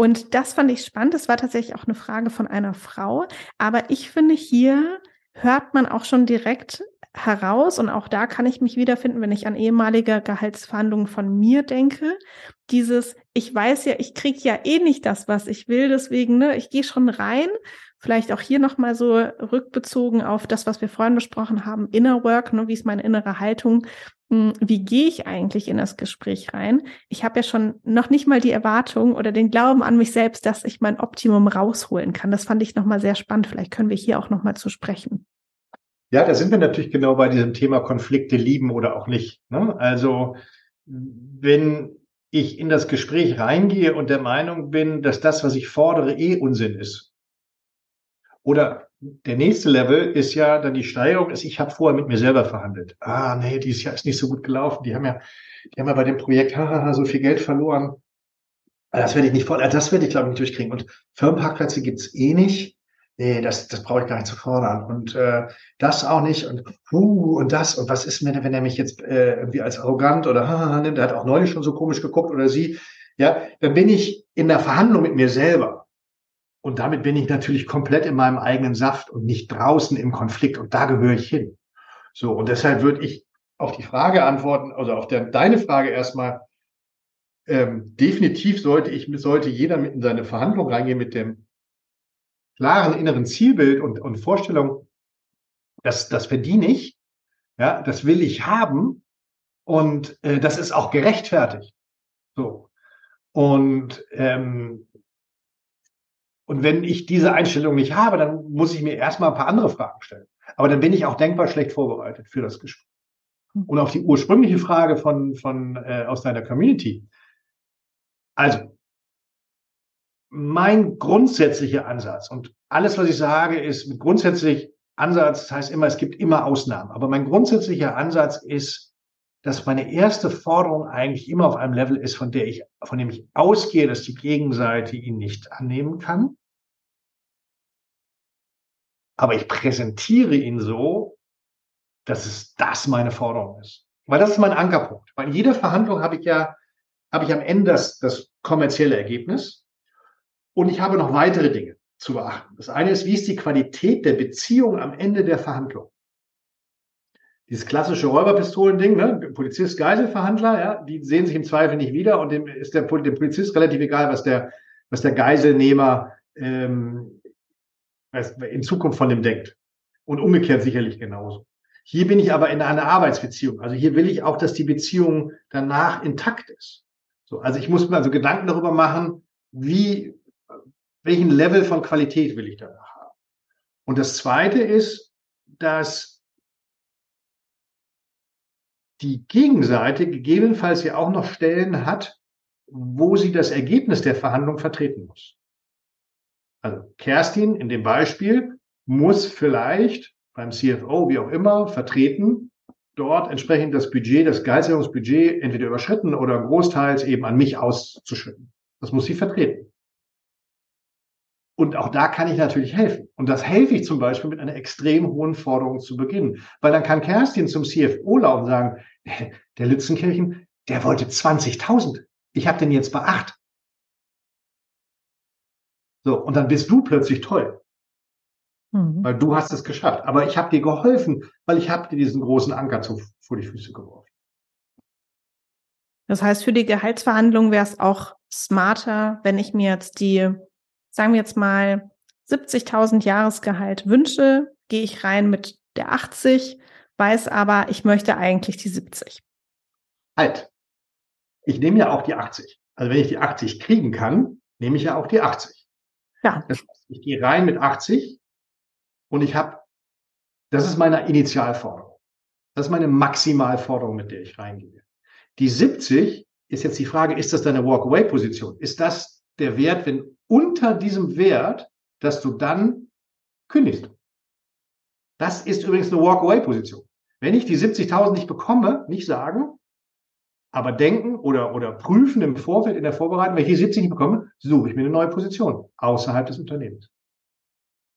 Und das fand ich spannend. Das war tatsächlich auch eine Frage von einer Frau. Aber ich finde, hier hört man auch schon direkt heraus und auch da kann ich mich wiederfinden, wenn ich an ehemalige Gehaltsverhandlungen von mir denke. Dieses, ich weiß ja, ich kriege ja eh nicht das, was ich will, deswegen, ne, ich gehe schon rein Vielleicht auch hier nochmal so rückbezogen auf das, was wir vorhin besprochen haben, Inner Work, ne, wie ist meine innere Haltung, wie gehe ich eigentlich in das Gespräch rein? Ich habe ja schon noch nicht mal die Erwartung oder den Glauben an mich selbst, dass ich mein Optimum rausholen kann. Das fand ich nochmal sehr spannend. Vielleicht können wir hier auch nochmal zu sprechen. Ja, da sind wir natürlich genau bei diesem Thema Konflikte lieben oder auch nicht. Ne? Also wenn ich in das Gespräch reingehe und der Meinung bin, dass das, was ich fordere, eh Unsinn ist, oder der nächste Level ist ja dann die Steigerung, ist, ich habe vorher mit mir selber verhandelt. Ah, nee, dieses Jahr ist nicht so gut gelaufen. Die haben ja, die haben ja bei dem Projekt hahaha, so viel Geld verloren. Das werde ich nicht voll, das werde ich glaube ich nicht durchkriegen. Und Firmenparkplätze gibt's eh nicht. Nee, das, das brauche ich gar nicht zu fordern. Und äh, das auch nicht. Und uh, und das. Und was ist mir, wenn er mich jetzt äh, irgendwie als arrogant oder haha nimmt? Der hat auch neulich schon so komisch geguckt oder sie. Ja, dann bin ich in der Verhandlung mit mir selber. Und damit bin ich natürlich komplett in meinem eigenen Saft und nicht draußen im Konflikt. Und da gehöre ich hin. So, und deshalb würde ich auf die Frage antworten, also auf der, deine Frage erstmal, ähm, definitiv sollte ich, sollte jeder mit in seine Verhandlung reingehen mit dem klaren inneren Zielbild und, und Vorstellung, das, das verdiene ich, ja, das will ich haben und äh, das ist auch gerechtfertigt. So. Und, ähm, und wenn ich diese Einstellung nicht habe, dann muss ich mir erstmal ein paar andere Fragen stellen. Aber dann bin ich auch denkbar schlecht vorbereitet für das Gespräch. Hm. Und auf die ursprüngliche Frage von, von äh, aus deiner Community. Also, mein grundsätzlicher Ansatz und alles, was ich sage, ist mit grundsätzlich Ansatz, das heißt immer, es gibt immer Ausnahmen. Aber mein grundsätzlicher Ansatz ist, dass meine erste Forderung eigentlich immer auf einem Level ist, von der ich, von dem ich ausgehe, dass die Gegenseite ihn nicht annehmen kann. Aber ich präsentiere ihn so, dass es das meine Forderung ist. Weil das ist mein Ankerpunkt. Weil in jeder Verhandlung habe ich ja, habe ich am Ende das, das kommerzielle Ergebnis. Und ich habe noch weitere Dinge zu beachten. Das eine ist, wie ist die Qualität der Beziehung am Ende der Verhandlung? Dieses klassische Räuberpistolen-Ding, ne? Polizist, Geiselverhandler, ja, die sehen sich im Zweifel nicht wieder und dem ist der, dem Polizist relativ egal, was der, was der Geiselnehmer ähm, in Zukunft von dem denkt. Und umgekehrt sicherlich genauso. Hier bin ich aber in einer Arbeitsbeziehung. Also hier will ich auch, dass die Beziehung danach intakt ist. So, also ich muss mir also Gedanken darüber machen, wie welchen Level von Qualität will ich danach haben? Und das zweite ist, dass die Gegenseite gegebenenfalls ja auch noch Stellen hat, wo sie das Ergebnis der Verhandlung vertreten muss. Also Kerstin in dem Beispiel muss vielleicht beim CFO, wie auch immer, vertreten, dort entsprechend das Budget, das Gehaltserhöhungsbudget entweder überschritten oder großteils eben an mich auszuschütten. Das muss sie vertreten. Und auch da kann ich natürlich helfen. Und das helfe ich zum Beispiel mit einer extrem hohen Forderung zu Beginn. Weil dann kann Kerstin zum CFO laufen und sagen, *laughs* der Lützenkirchen, der wollte 20.000. Ich habe den jetzt bei acht. So, und dann bist du plötzlich toll. Mhm. Weil du hast es geschafft. Aber ich habe dir geholfen, weil ich habe dir diesen großen Anker zu, vor die Füße geworfen. Das heißt, für die Gehaltsverhandlung wäre es auch smarter, wenn ich mir jetzt die sagen wir jetzt mal 70.000 Jahresgehalt wünsche, gehe ich rein mit der 80, weiß aber, ich möchte eigentlich die 70. Halt. Ich nehme ja auch die 80. Also wenn ich die 80 kriegen kann, nehme ich ja auch die 80. Ja. Das heißt, ich gehe rein mit 80 und ich habe, das ist meine Initialforderung. Das ist meine Maximalforderung, mit der ich reingehe. Die 70 ist jetzt die Frage, ist das deine Walk-Away-Position? Ist das der Wert, wenn unter diesem Wert, dass du dann kündigst. Das ist übrigens eine Walk-Away-Position. Wenn ich die 70.000 nicht bekomme, nicht sagen, aber denken oder, oder prüfen im Vorfeld, in der Vorbereitung, ich die 70 nicht bekomme, suche ich mir eine neue Position außerhalb des Unternehmens.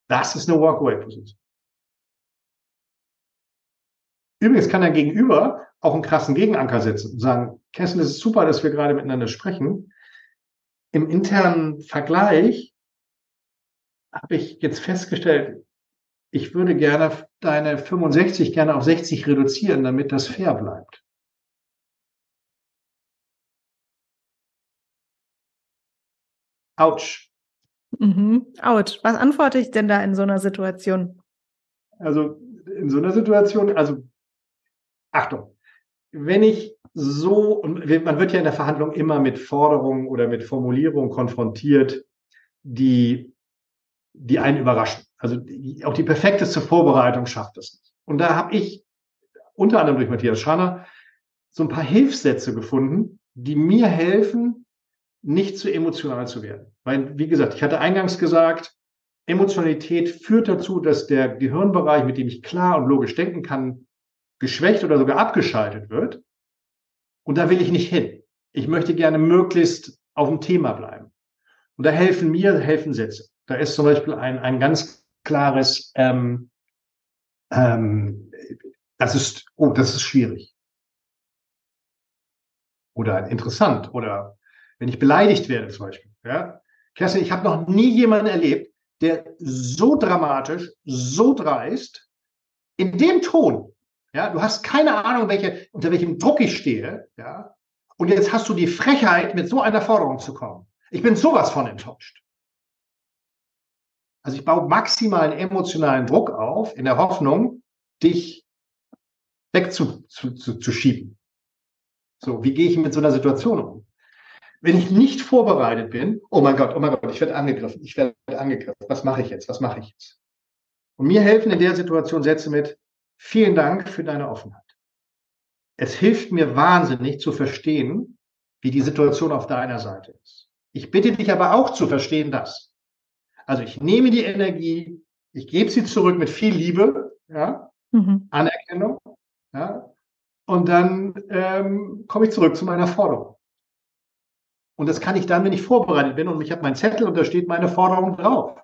Das ist eine Walk-Away-Position. Übrigens kann er Gegenüber auch einen krassen Gegenanker setzen und sagen, Kessen, es ist super, dass wir gerade miteinander sprechen im internen Vergleich habe ich jetzt festgestellt, ich würde gerne deine 65 gerne auf 60 reduzieren, damit das fair bleibt. Autsch. Mhm. Autsch. Was antworte ich denn da in so einer Situation? Also in so einer Situation, also Achtung, wenn ich so, und man wird ja in der Verhandlung immer mit Forderungen oder mit Formulierungen konfrontiert, die, die einen überraschen. Also die, auch die perfekteste Vorbereitung schafft es nicht. Und da habe ich unter anderem durch Matthias Schanner so ein paar Hilfssätze gefunden, die mir helfen, nicht zu emotional zu werden. Weil, wie gesagt, ich hatte eingangs gesagt, Emotionalität führt dazu, dass der Gehirnbereich, mit dem ich klar und logisch denken kann, geschwächt oder sogar abgeschaltet wird. Und da will ich nicht hin. Ich möchte gerne möglichst auf dem Thema bleiben. Und da helfen mir, helfen Sätze. Da ist zum Beispiel ein, ein ganz klares, ähm, ähm, das ist, oh, das ist schwierig. Oder interessant. Oder wenn ich beleidigt werde zum Beispiel. Ja? Kerstin, ich habe noch nie jemanden erlebt, der so dramatisch, so dreist, in dem Ton ja, du hast keine Ahnung, welche, unter welchem Druck ich stehe. Ja, und jetzt hast du die Frechheit, mit so einer Forderung zu kommen. Ich bin sowas von enttäuscht. Also ich baue maximalen emotionalen Druck auf, in der Hoffnung, dich wegzuschieben. Zu, zu, zu so, wie gehe ich mit so einer Situation um? Wenn ich nicht vorbereitet bin, oh mein Gott, oh mein Gott, ich werde angegriffen, ich werde angegriffen, was mache ich jetzt, was mache ich jetzt? Und mir helfen in der Situation Sätze mit, vielen Dank für deine Offenheit. Es hilft mir wahnsinnig zu verstehen, wie die Situation auf deiner Seite ist. Ich bitte dich aber auch zu verstehen das. Also ich nehme die Energie, ich gebe sie zurück mit viel Liebe, ja, mhm. Anerkennung, ja, und dann ähm, komme ich zurück zu meiner Forderung. Und das kann ich dann, wenn ich vorbereitet bin und ich habe meinen Zettel und da steht meine Forderung drauf.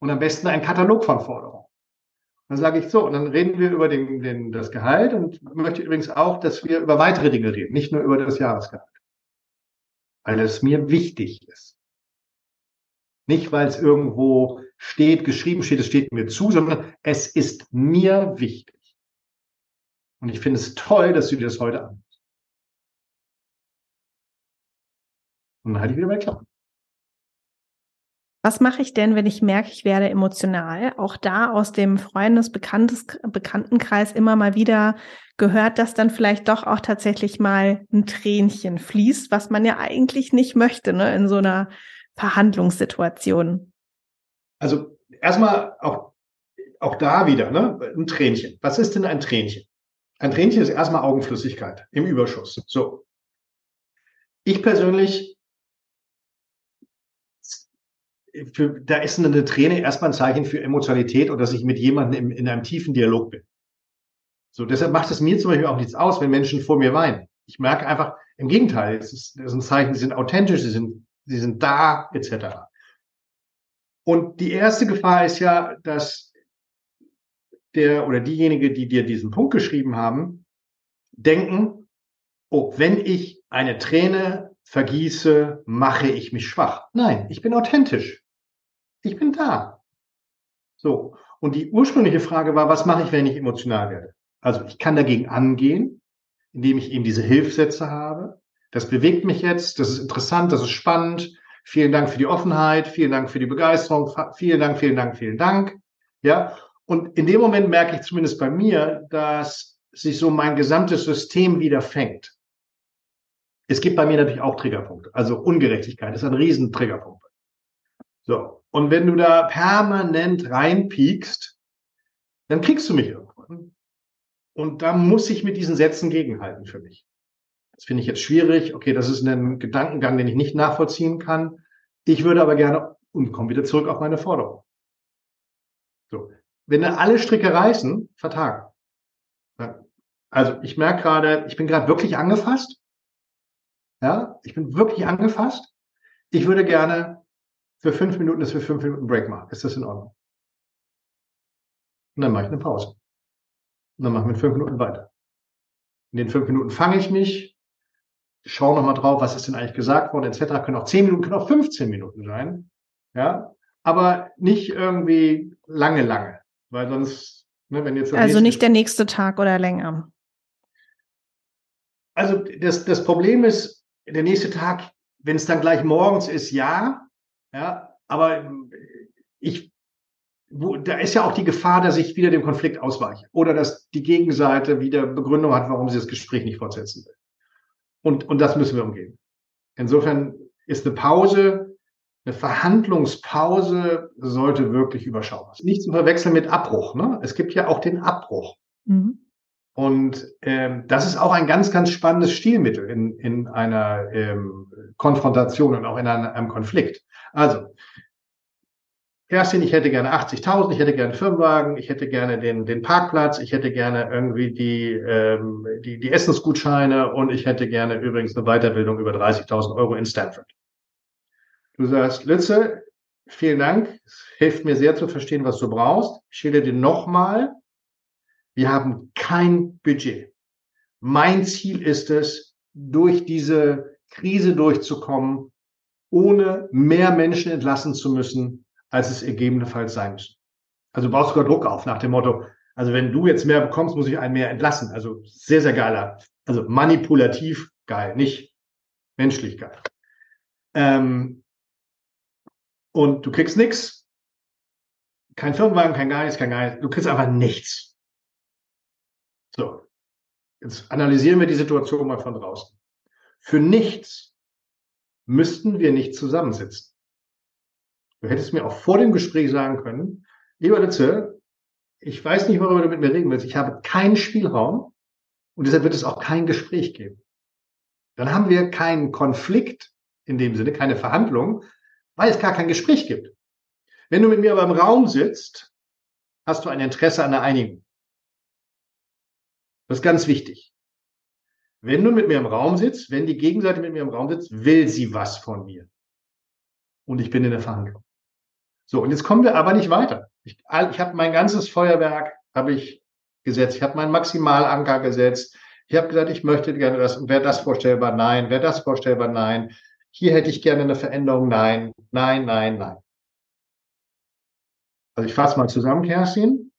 Und am besten ein Katalog von Forderungen. Dann sage ich so, und dann reden wir über den, den, das Gehalt und möchte übrigens auch, dass wir über weitere Dinge reden, nicht nur über das Jahresgehalt. Weil es mir wichtig ist. Nicht, weil es irgendwo steht, geschrieben steht, es steht mir zu, sondern es ist mir wichtig. Und ich finde es toll, dass du dir das heute anhörst. Und dann halte ich wieder meine Klappe. Was mache ich denn, wenn ich merke, ich werde emotional? Auch da aus dem Freundes-, Bekanntenkreis immer mal wieder gehört, dass dann vielleicht doch auch tatsächlich mal ein Tränchen fließt, was man ja eigentlich nicht möchte, ne, in so einer Verhandlungssituation. Also erstmal auch, auch da wieder, ne, ein Tränchen. Was ist denn ein Tränchen? Ein Tränchen ist erstmal Augenflüssigkeit im Überschuss. So. Ich persönlich für, da ist eine Träne erstmal ein Zeichen für Emotionalität und dass ich mit jemandem in, in einem tiefen Dialog bin. So, deshalb macht es mir zum Beispiel auch nichts aus, wenn Menschen vor mir weinen. Ich merke einfach, im Gegenteil, es ist, es ist ein Zeichen, sie sind authentisch, sie sind, sie sind da, etc. Und die erste Gefahr ist ja, dass der oder diejenige, die dir diesen Punkt geschrieben haben, denken, oh, wenn ich eine Träne vergieße, mache ich mich schwach. Nein, ich bin authentisch. Ich bin da. So. Und die ursprüngliche Frage war, was mache ich, wenn ich emotional werde? Also ich kann dagegen angehen, indem ich eben diese Hilfssätze habe. Das bewegt mich jetzt, das ist interessant, das ist spannend. Vielen Dank für die Offenheit, vielen Dank für die Begeisterung, vielen Dank, vielen Dank, vielen Dank. Ja. Und in dem Moment merke ich zumindest bei mir, dass sich so mein gesamtes System wieder fängt. Es gibt bei mir natürlich auch Triggerpunkte. Also Ungerechtigkeit ist ein riesen Triggerpunkt. So. Und wenn du da permanent reinpiekst, dann kriegst du mich irgendwann. Und da muss ich mit diesen Sätzen gegenhalten für mich. Das finde ich jetzt schwierig. Okay, das ist ein Gedankengang, den ich nicht nachvollziehen kann. Ich würde aber gerne und komme wieder zurück auf meine Forderung. So. Wenn da alle Stricke reißen, vertagen. Also ich merke gerade, ich bin gerade wirklich angefasst. Ja, ich bin wirklich angefasst. Ich würde gerne für fünf Minuten, dass wir fünf Minuten Break machen. Ist das in Ordnung? Und dann mache ich eine Pause. Und dann machen wir fünf Minuten weiter. In den fünf Minuten fange ich mich, schaue nochmal drauf, was ist denn eigentlich gesagt worden, etc. Können auch zehn Minuten, können auch 15 Minuten sein. Ja, aber nicht irgendwie lange, lange. Weil sonst, ne, wenn jetzt. Also nicht der nächste Tag oder länger. Also das, das Problem ist, der nächste Tag, wenn es dann gleich morgens ist, ja. Ja, aber ich, wo, da ist ja auch die Gefahr, dass ich wieder dem Konflikt ausweiche oder dass die Gegenseite wieder Begründung hat, warum sie das Gespräch nicht fortsetzen will. Und, und das müssen wir umgehen. Insofern ist eine Pause, eine Verhandlungspause sollte wirklich überschaubar sein. Nicht zu verwechseln mit Abbruch. Ne? Es gibt ja auch den Abbruch. Mhm. Und ähm, das ist auch ein ganz, ganz spannendes Stilmittel in, in einer ähm, Konfrontation und auch in einem, einem Konflikt. Also, Kerstin, ich hätte gerne 80.000, ich hätte gerne einen Firmenwagen, ich hätte gerne den, den Parkplatz, ich hätte gerne irgendwie die, ähm, die, die Essensgutscheine und ich hätte gerne übrigens eine Weiterbildung über 30.000 Euro in Stanford. Du sagst, Lütze, vielen Dank, es hilft mir sehr zu verstehen, was du brauchst. Ich schilder dir nochmal, wir haben kein Budget. Mein Ziel ist es, durch diese Krise durchzukommen, ohne mehr Menschen entlassen zu müssen, als es gegebenenfalls sein muss. Also baust sogar Druck auf nach dem Motto, also wenn du jetzt mehr bekommst, muss ich einen mehr entlassen. Also sehr, sehr geiler. Also manipulativ geil, nicht menschlich geil. Ähm, und du kriegst nichts. Kein Firmenwagen, kein Geist, kein Geist. Du kriegst einfach nichts. So, jetzt analysieren wir die Situation mal von draußen. Für nichts müssten wir nicht zusammensitzen. Du hättest mir auch vor dem Gespräch sagen können, lieber Litze, ich weiß nicht, worüber du mit mir reden willst. Ich habe keinen Spielraum und deshalb wird es auch kein Gespräch geben. Dann haben wir keinen Konflikt in dem Sinne, keine Verhandlung, weil es gar kein Gespräch gibt. Wenn du mit mir aber im Raum sitzt, hast du ein Interesse an der Einigung. Das ist ganz wichtig. Wenn du mit mir im Raum sitzt, wenn die Gegenseite mit mir im Raum sitzt, will sie was von mir. Und ich bin in der Verhandlung. So, und jetzt kommen wir aber nicht weiter. Ich, ich habe mein ganzes Feuerwerk habe ich gesetzt. Ich habe meinen Maximalanker gesetzt. Ich habe gesagt, ich möchte gerne das. Wäre das vorstellbar? Nein. Wäre das vorstellbar? Nein. Hier hätte ich gerne eine Veränderung. Nein, nein, nein, nein. Also ich fasse mal zusammen, Kerstin.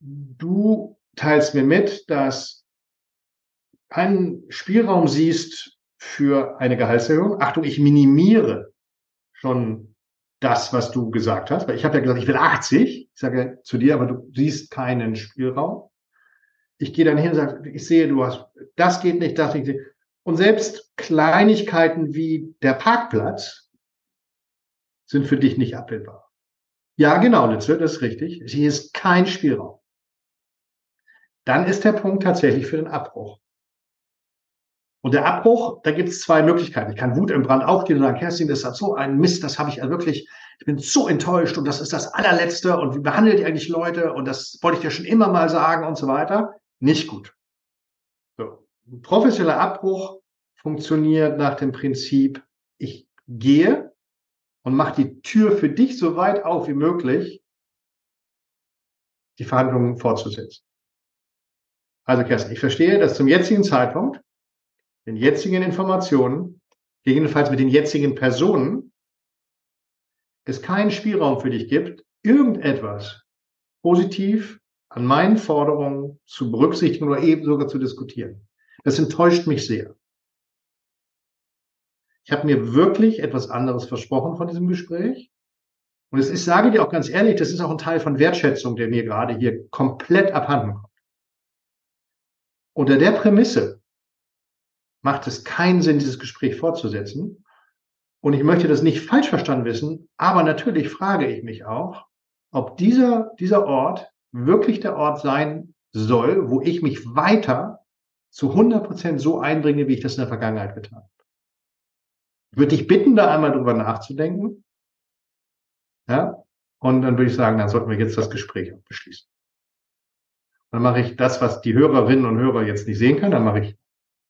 Du teilst mir mit, dass keinen Spielraum siehst für eine Gehaltserhöhung. Achtung, ich minimiere schon das, was du gesagt hast. Weil ich habe ja gesagt, ich will 80. Ich sage zu dir, aber du siehst keinen Spielraum. Ich gehe dann hin und sage, ich sehe, du hast, das geht nicht, das nicht. Und selbst Kleinigkeiten wie der Parkplatz sind für dich nicht abbildbar. Ja, genau, das ist richtig. Hier ist kein Spielraum. Dann ist der Punkt tatsächlich für den Abbruch. Und der Abbruch, da gibt es zwei Möglichkeiten. Ich kann Wut im Brand aufgehen und sagen, Kerstin, das hat so ein Mist, das habe ich also wirklich, ich bin so enttäuscht und das ist das allerletzte und wie behandelt ihr eigentlich Leute und das wollte ich dir schon immer mal sagen und so weiter. Nicht gut. So. Ein professioneller Abbruch funktioniert nach dem Prinzip, ich gehe und mache die Tür für dich so weit auf wie möglich, die Verhandlungen fortzusetzen. Also Kerstin, ich verstehe, dass zum jetzigen Zeitpunkt den jetzigen Informationen, gegebenenfalls mit den jetzigen Personen, es keinen Spielraum für dich gibt, irgendetwas positiv an meinen Forderungen zu berücksichtigen oder eben sogar zu diskutieren. Das enttäuscht mich sehr. Ich habe mir wirklich etwas anderes versprochen von diesem Gespräch. Und es ist, sage dir auch ganz ehrlich, das ist auch ein Teil von Wertschätzung, der mir gerade hier komplett abhanden kommt. Unter der Prämisse, macht es keinen Sinn, dieses Gespräch fortzusetzen. Und ich möchte das nicht falsch verstanden wissen, aber natürlich frage ich mich auch, ob dieser, dieser Ort wirklich der Ort sein soll, wo ich mich weiter zu 100 Prozent so einbringe, wie ich das in der Vergangenheit getan habe. Ich würde dich bitten, da einmal drüber nachzudenken. Ja, und dann würde ich sagen, dann sollten wir jetzt das Gespräch beschließen. Dann mache ich das, was die Hörerinnen und Hörer jetzt nicht sehen können, dann mache ich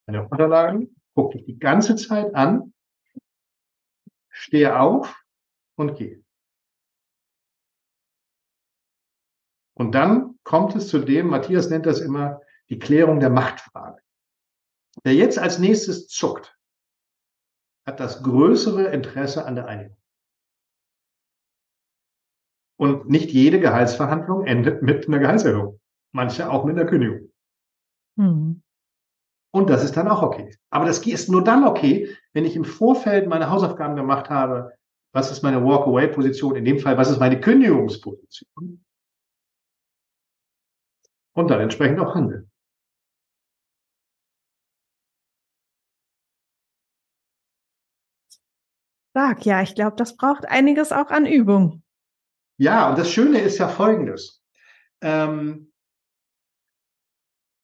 meine Unterlagen, gucke ich die ganze Zeit an, stehe auf und gehe. Und dann kommt es zu dem, Matthias nennt das immer die Klärung der Machtfrage. Wer jetzt als nächstes zuckt, hat das größere Interesse an der Einigung. Und nicht jede Gehaltsverhandlung endet mit einer Gehaltserhöhung. Manche auch mit einer Kündigung. Mhm. Und das ist dann auch okay. Aber das ist nur dann okay, wenn ich im Vorfeld meine Hausaufgaben gemacht habe. Was ist meine Walk-away-Position? In dem Fall, was ist meine Kündigungsposition? Und dann entsprechend auch handeln. Sag, ja, ich glaube, das braucht einiges auch an Übung. Ja, und das Schöne ist ja folgendes. Ähm,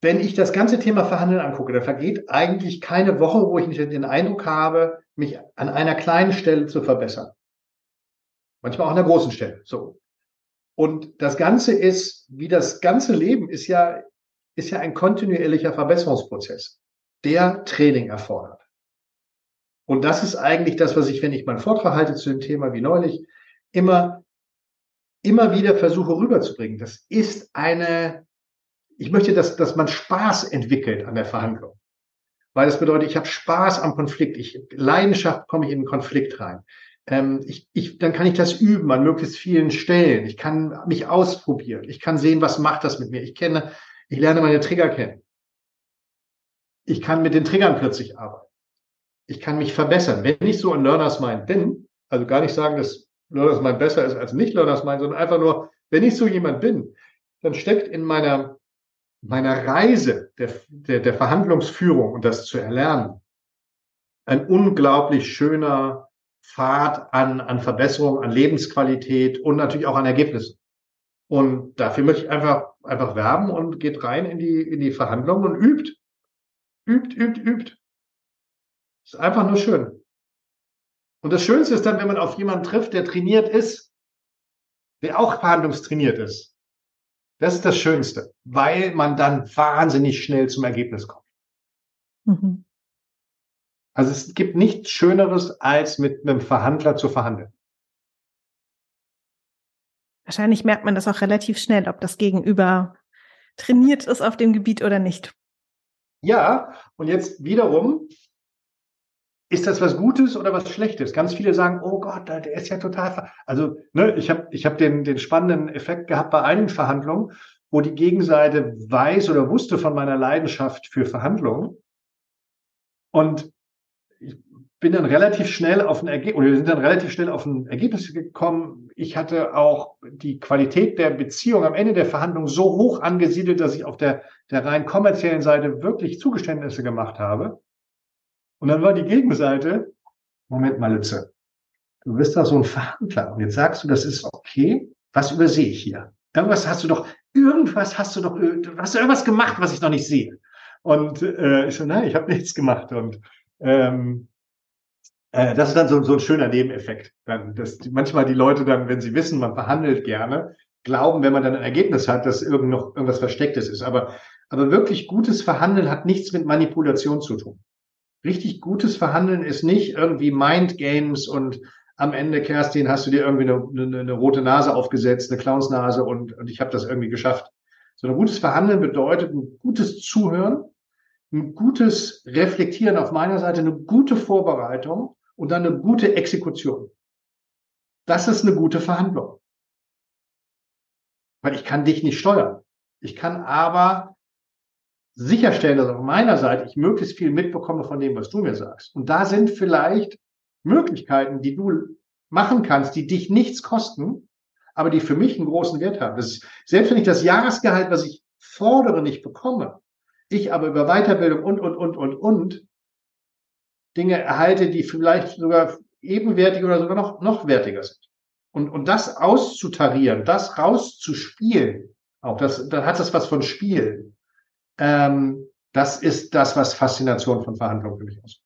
wenn ich das ganze Thema Verhandeln angucke, da vergeht eigentlich keine Woche, wo ich nicht den Eindruck habe, mich an einer kleinen Stelle zu verbessern. Manchmal auch an einer großen Stelle. So. Und das Ganze ist, wie das ganze Leben ist ja, ist ja ein kontinuierlicher Verbesserungsprozess, der Training erfordert. Und das ist eigentlich das, was ich, wenn ich meinen Vortrag halte zu dem Thema wie neulich, immer, immer wieder versuche rüberzubringen. Das ist eine ich möchte, dass, dass man Spaß entwickelt an der Verhandlung. Weil das bedeutet, ich habe Spaß am Konflikt. Ich, Leidenschaft komme ich in den Konflikt rein. Ähm, ich, ich, dann kann ich das üben an möglichst vielen Stellen. Ich kann mich ausprobieren. Ich kann sehen, was macht das mit mir. Ich kenne, ich lerne meine Trigger kennen. Ich kann mit den Triggern plötzlich arbeiten. Ich kann mich verbessern. Wenn ich so ein Learner's Mind bin, also gar nicht sagen, dass Learner's Mind besser ist als nicht Learner's Mind, sondern einfach nur, wenn ich so jemand bin, dann steckt in meiner meiner Reise der, der, der Verhandlungsführung und das zu erlernen ein unglaublich schöner Pfad an, an Verbesserung, an Lebensqualität und natürlich auch an Ergebnissen. Und dafür möchte ich einfach, einfach werben und geht rein in die, in die Verhandlungen und übt. Übt, übt, übt. Ist einfach nur schön. Und das Schönste ist dann, wenn man auf jemanden trifft, der trainiert ist, der auch verhandlungstrainiert ist. Das ist das Schönste, weil man dann wahnsinnig schnell zum Ergebnis kommt. Mhm. Also es gibt nichts Schöneres, als mit einem Verhandler zu verhandeln. Wahrscheinlich merkt man das auch relativ schnell, ob das Gegenüber trainiert ist auf dem Gebiet oder nicht. Ja, und jetzt wiederum, ist das was Gutes oder was Schlechtes? Ganz viele sagen, oh Gott, der ist ja total. Also, ne, ich habe ich hab den, den spannenden Effekt gehabt bei einigen Verhandlungen, wo die Gegenseite weiß oder wusste von meiner Leidenschaft für Verhandlungen. Und ich bin dann relativ schnell auf ein Ergebnis, oder wir sind dann relativ schnell auf ein Ergebnis gekommen. Ich hatte auch die Qualität der Beziehung am Ende der Verhandlung so hoch angesiedelt, dass ich auf der, der rein kommerziellen Seite wirklich Zugeständnisse gemacht habe. Und dann war die Gegenseite, Moment mal, Lütze, du bist doch so ein Verhandler und jetzt sagst du, das ist okay. Was übersehe ich hier? Irgendwas hast du doch, irgendwas hast du doch, hast du irgendwas gemacht, was ich noch nicht sehe. Und äh, ich so, nein, ich habe nichts gemacht. Und ähm, äh, das ist dann so, so ein schöner Nebeneffekt. Dann, dass die, manchmal die Leute dann, wenn sie wissen, man verhandelt gerne, glauben, wenn man dann ein Ergebnis hat, dass irgend noch irgendwas Verstecktes ist. Aber, aber wirklich gutes Verhandeln hat nichts mit Manipulation zu tun. Richtig gutes Verhandeln ist nicht irgendwie Mind Games und am Ende, Kerstin, hast du dir irgendwie eine, eine, eine rote Nase aufgesetzt, eine Clownsnase und, und ich habe das irgendwie geschafft. So ein gutes Verhandeln bedeutet ein gutes Zuhören, ein gutes Reflektieren auf meiner Seite, eine gute Vorbereitung und dann eine gute Exekution. Das ist eine gute Verhandlung. Weil ich kann dich nicht steuern. Ich kann aber sicherstellen, dass auf meiner Seite ich möglichst viel mitbekomme von dem, was du mir sagst. Und da sind vielleicht Möglichkeiten, die du machen kannst, die dich nichts kosten, aber die für mich einen großen Wert haben. Das ist, selbst wenn ich das Jahresgehalt, was ich fordere, nicht bekomme, ich aber über Weiterbildung und, und, und, und, und Dinge erhalte, die vielleicht sogar ebenwertig oder sogar noch, noch wertiger sind. Und, und das auszutarieren, das rauszuspielen, auch das, dann hat das was von Spielen. Ähm, das ist das, was Faszination von Verhandlungen für mich ausmacht.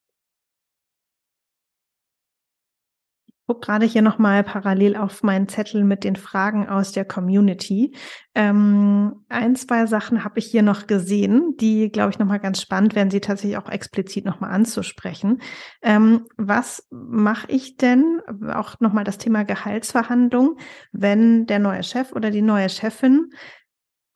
gucke gerade hier nochmal parallel auf meinen Zettel mit den Fragen aus der Community. Ähm, ein, zwei Sachen habe ich hier noch gesehen, die, glaube ich, nochmal ganz spannend wären, sie tatsächlich auch explizit nochmal anzusprechen. Ähm, was mache ich denn, auch nochmal das Thema Gehaltsverhandlung, wenn der neue Chef oder die neue Chefin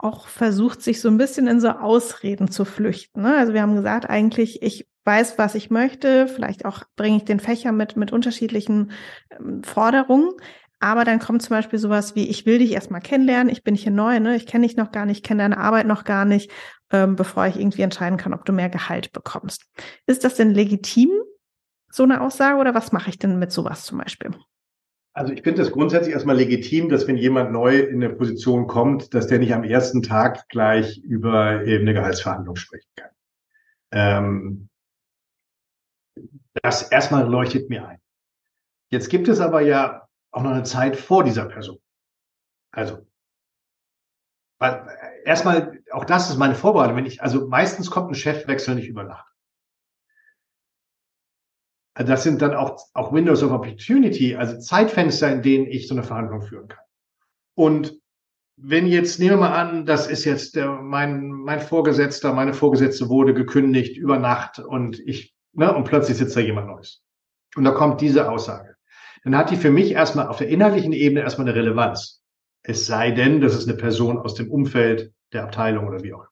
auch versucht, sich so ein bisschen in so Ausreden zu flüchten. Ne? Also wir haben gesagt, eigentlich, ich weiß, was ich möchte, vielleicht auch bringe ich den Fächer mit, mit unterschiedlichen ähm, Forderungen. Aber dann kommt zum Beispiel sowas wie, ich will dich erstmal kennenlernen, ich bin hier neu, ne? ich kenne dich noch gar nicht, kenne deine Arbeit noch gar nicht, ähm, bevor ich irgendwie entscheiden kann, ob du mehr Gehalt bekommst. Ist das denn legitim, so eine Aussage, oder was mache ich denn mit sowas zum Beispiel? Also ich finde es grundsätzlich erstmal legitim, dass wenn jemand neu in eine Position kommt, dass der nicht am ersten Tag gleich über eben eine Gehaltsverhandlung sprechen kann. Ähm, das erstmal leuchtet mir ein. Jetzt gibt es aber ja auch noch eine Zeit vor dieser Person. Also, weil erstmal, auch das ist meine Vorbereitung. Wenn ich, also meistens kommt ein Chefwechsel nicht über Nacht. Also das sind dann auch, auch Windows of Opportunity, also Zeitfenster, in denen ich so eine Verhandlung führen kann. Und wenn jetzt, nehmen wir mal an, das ist jetzt der, mein, mein Vorgesetzter, meine Vorgesetzte wurde gekündigt über Nacht und ich Ne? Und plötzlich sitzt da jemand Neues. Und da kommt diese Aussage. Dann hat die für mich erstmal auf der inhaltlichen Ebene erstmal eine Relevanz. Es sei denn, das ist eine Person aus dem Umfeld der Abteilung oder wie auch.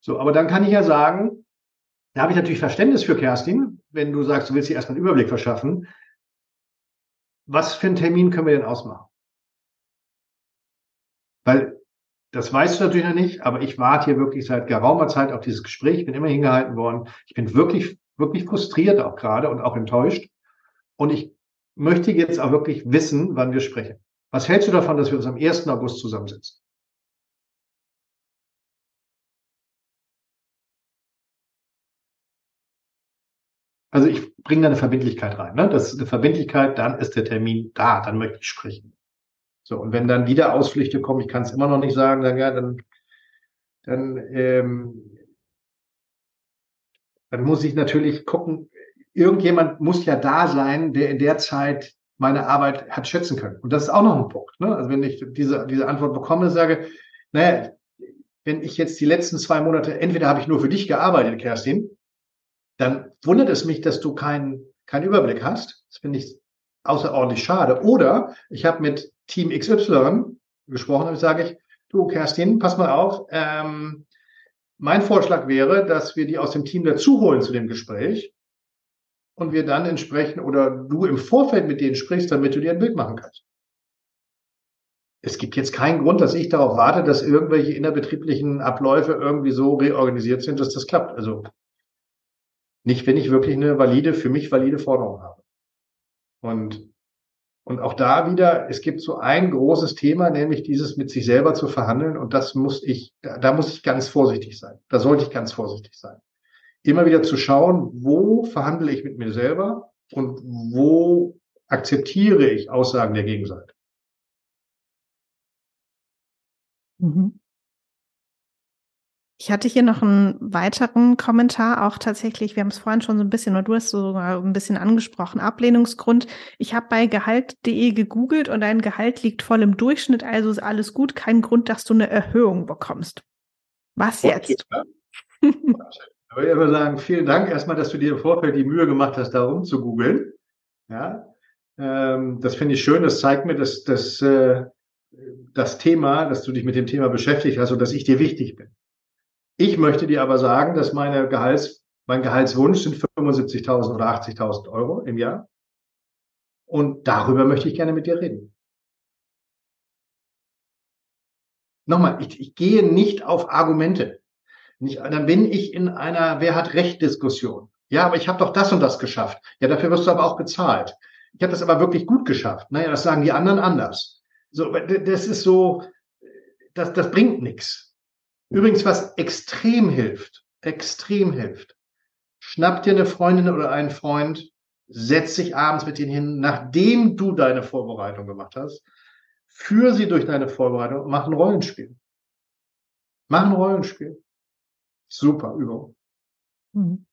So, aber dann kann ich ja sagen, da habe ich natürlich Verständnis für Kerstin, wenn du sagst, du willst dir erstmal einen Überblick verschaffen. Was für einen Termin können wir denn ausmachen? Weil das weißt du natürlich noch nicht, aber ich warte hier wirklich seit geraumer Zeit auf dieses Gespräch, ich bin immer hingehalten worden. Ich bin wirklich wirklich frustriert auch gerade und auch enttäuscht. Und ich möchte jetzt auch wirklich wissen, wann wir sprechen. Was hältst du davon, dass wir uns am 1. August zusammensetzen? Also ich bringe da eine Verbindlichkeit rein. Ne? Das ist eine Verbindlichkeit, dann ist der Termin da, dann möchte ich sprechen. So, und wenn dann wieder Ausflüchte kommen, ich kann es immer noch nicht sagen, dann, ja, dann, dann, ähm, dann muss ich natürlich gucken, irgendjemand muss ja da sein, der in der Zeit meine Arbeit hat schätzen können. Und das ist auch noch ein Punkt. Ne? Also wenn ich diese, diese Antwort bekomme, sage, naja, wenn ich jetzt die letzten zwei Monate, entweder habe ich nur für dich gearbeitet, Kerstin, dann wundert es mich, dass du keinen keinen Überblick hast. Das finde ich außerordentlich schade. Oder ich habe mit Team XY gesprochen und sage ich, du Kerstin, pass mal auf, ähm, mein Vorschlag wäre, dass wir die aus dem Team dazu holen zu dem Gespräch und wir dann entsprechend oder du im Vorfeld mit denen sprichst, damit du dir ein Bild machen kannst. Es gibt jetzt keinen Grund, dass ich darauf warte, dass irgendwelche innerbetrieblichen Abläufe irgendwie so reorganisiert sind, dass das klappt. Also nicht, wenn ich wirklich eine valide, für mich valide Forderung habe. Und, und auch da wieder, es gibt so ein großes Thema, nämlich dieses mit sich selber zu verhandeln. Und das muss ich, da, da muss ich ganz vorsichtig sein. Da sollte ich ganz vorsichtig sein. Immer wieder zu schauen, wo verhandle ich mit mir selber und wo akzeptiere ich Aussagen der Gegenseite. Mhm. Ich hatte hier noch einen weiteren Kommentar, auch tatsächlich, wir haben es vorhin schon so ein bisschen, oder du hast sogar ein bisschen angesprochen, Ablehnungsgrund. Ich habe bei gehalt.de gegoogelt und dein Gehalt liegt voll im Durchschnitt, also ist alles gut, kein Grund, dass du eine Erhöhung bekommst. Was jetzt? *laughs* ich würde immer sagen, vielen Dank erstmal, dass du dir im Vorfeld die Mühe gemacht hast, darum zu googeln. Ja, ähm, das finde ich schön. Das zeigt mir, dass, dass äh, das Thema, dass du dich mit dem Thema beschäftigt hast und dass ich dir wichtig bin. Ich möchte dir aber sagen, dass meine Gehalts, mein Gehaltswunsch sind 75.000 oder 80.000 Euro im Jahr. Und darüber möchte ich gerne mit dir reden. Nochmal, ich, ich gehe nicht auf Argumente. Nicht, dann bin ich in einer Wer hat Recht Diskussion. Ja, aber ich habe doch das und das geschafft. Ja, dafür wirst du aber auch bezahlt. Ich habe das aber wirklich gut geschafft. Naja, das sagen die anderen anders. So, das ist so, das, das bringt nichts. Übrigens, was extrem hilft, extrem hilft, schnapp dir eine Freundin oder einen Freund, setz dich abends mit ihnen hin, nachdem du deine Vorbereitung gemacht hast, führ sie durch deine Vorbereitung und mach ein Rollenspiel. Mach ein Rollenspiel. Super Übung. Mhm.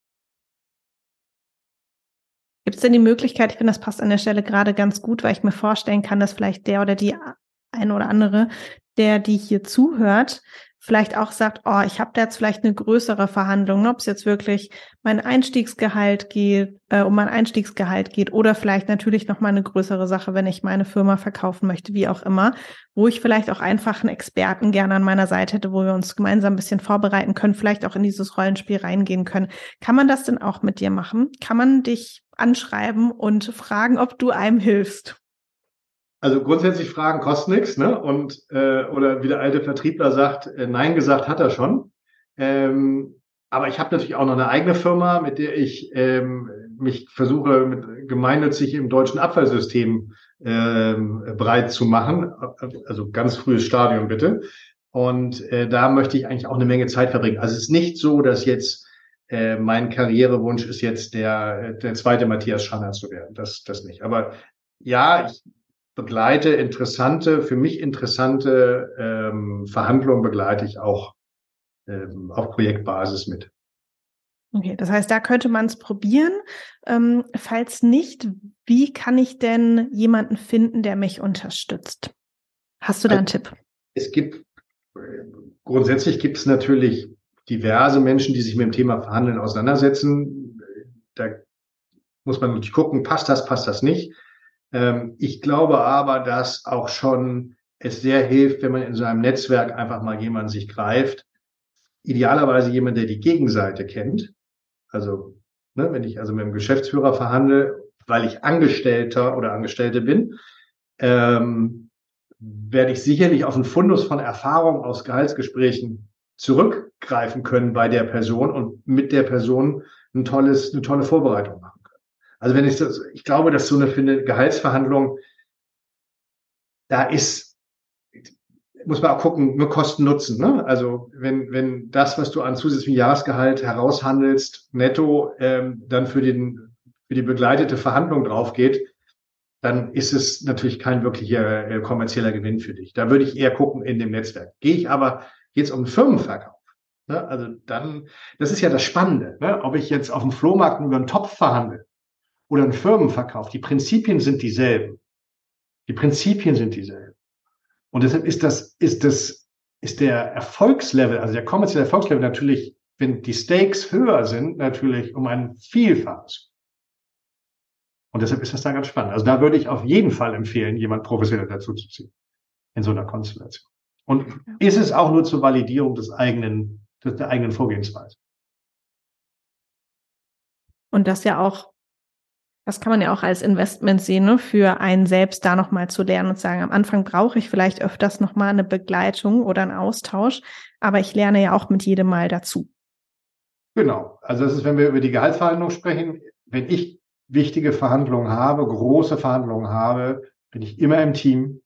Gibt es denn die Möglichkeit, ich finde, das passt an der Stelle gerade ganz gut, weil ich mir vorstellen kann, dass vielleicht der oder die eine oder andere, der die hier zuhört, vielleicht auch sagt, oh, ich habe da jetzt vielleicht eine größere Verhandlung, ob es jetzt wirklich mein Einstiegsgehalt geht, äh, um mein Einstiegsgehalt geht oder vielleicht natürlich noch mal eine größere Sache, wenn ich meine Firma verkaufen möchte, wie auch immer, wo ich vielleicht auch einfach einen Experten gerne an meiner Seite hätte, wo wir uns gemeinsam ein bisschen vorbereiten können, vielleicht auch in dieses Rollenspiel reingehen können. Kann man das denn auch mit dir machen? Kann man dich anschreiben und fragen, ob du einem hilfst? Also grundsätzlich Fragen kosten nichts, ne? Und äh, oder wie der alte Vertriebler sagt, äh, nein gesagt hat er schon. Ähm, aber ich habe natürlich auch noch eine eigene Firma, mit der ich ähm, mich versuche, mit gemeinnützig im deutschen Abfallsystem ähm, breit zu machen. Also ganz frühes Stadium bitte. Und äh, da möchte ich eigentlich auch eine Menge Zeit verbringen. Also es ist nicht so, dass jetzt äh, mein Karrierewunsch ist jetzt der, der zweite Matthias Schanner zu werden. Das, das nicht. Aber ja, ich begleite interessante, für mich interessante ähm, Verhandlungen begleite ich auch ähm, auf Projektbasis mit. Okay, das heißt, da könnte man es probieren. Ähm, falls nicht, wie kann ich denn jemanden finden, der mich unterstützt? Hast du da einen also, Tipp? Es gibt grundsätzlich gibt es natürlich diverse Menschen, die sich mit dem Thema Verhandeln auseinandersetzen. Da muss man natürlich gucken, passt das, passt das nicht. Ähm, ich glaube aber, dass auch schon es sehr hilft, wenn man in so einem Netzwerk einfach mal jemanden sich greift. Idealerweise jemand, der die Gegenseite kennt. Also, ne, wenn ich also mit dem Geschäftsführer verhandle, weil ich Angestellter oder Angestellte bin, ähm, werde ich sicherlich auf einen Fundus von Erfahrung aus Gehaltsgesprächen zurückgreifen können bei der Person und mit der Person ein tolles, eine tolle Vorbereitung machen. Also wenn ich das, ich glaube, dass so eine, eine Gehaltsverhandlung, da ist muss man auch gucken, nur Kosten nutzen. Ne? Also wenn, wenn das, was du an zusätzlichem Jahresgehalt heraushandelst, netto ähm, dann für, den, für die begleitete Verhandlung draufgeht, dann ist es natürlich kein wirklicher äh, kommerzieller Gewinn für dich. Da würde ich eher gucken in dem Netzwerk. Gehe ich aber jetzt um Firmenverkauf, ne? also dann, das ist ja das Spannende, ne? ob ich jetzt auf dem Flohmarkt über einen Topf verhandle oder einen Firmenverkauf, die Prinzipien sind dieselben. Die Prinzipien sind dieselben. Und deshalb ist das, ist das, ist der Erfolgslevel, also der kommerzielle Erfolgslevel natürlich, wenn die Stakes höher sind, natürlich um ein Vielfaches. Und deshalb ist das da ganz spannend. Also da würde ich auf jeden Fall empfehlen, jemand professionell dazu zu ziehen. In so einer Konstellation. Und ist es auch nur zur Validierung des eigenen, der eigenen Vorgehensweise. Und das ja auch das kann man ja auch als Investment sehen, ne, für einen selbst da nochmal zu lernen und sagen, am Anfang brauche ich vielleicht öfters nochmal eine Begleitung oder einen Austausch, aber ich lerne ja auch mit jedem Mal dazu. Genau. Also das ist, wenn wir über die Gehaltsverhandlung sprechen, wenn ich wichtige Verhandlungen habe, große Verhandlungen habe, bin ich immer im Team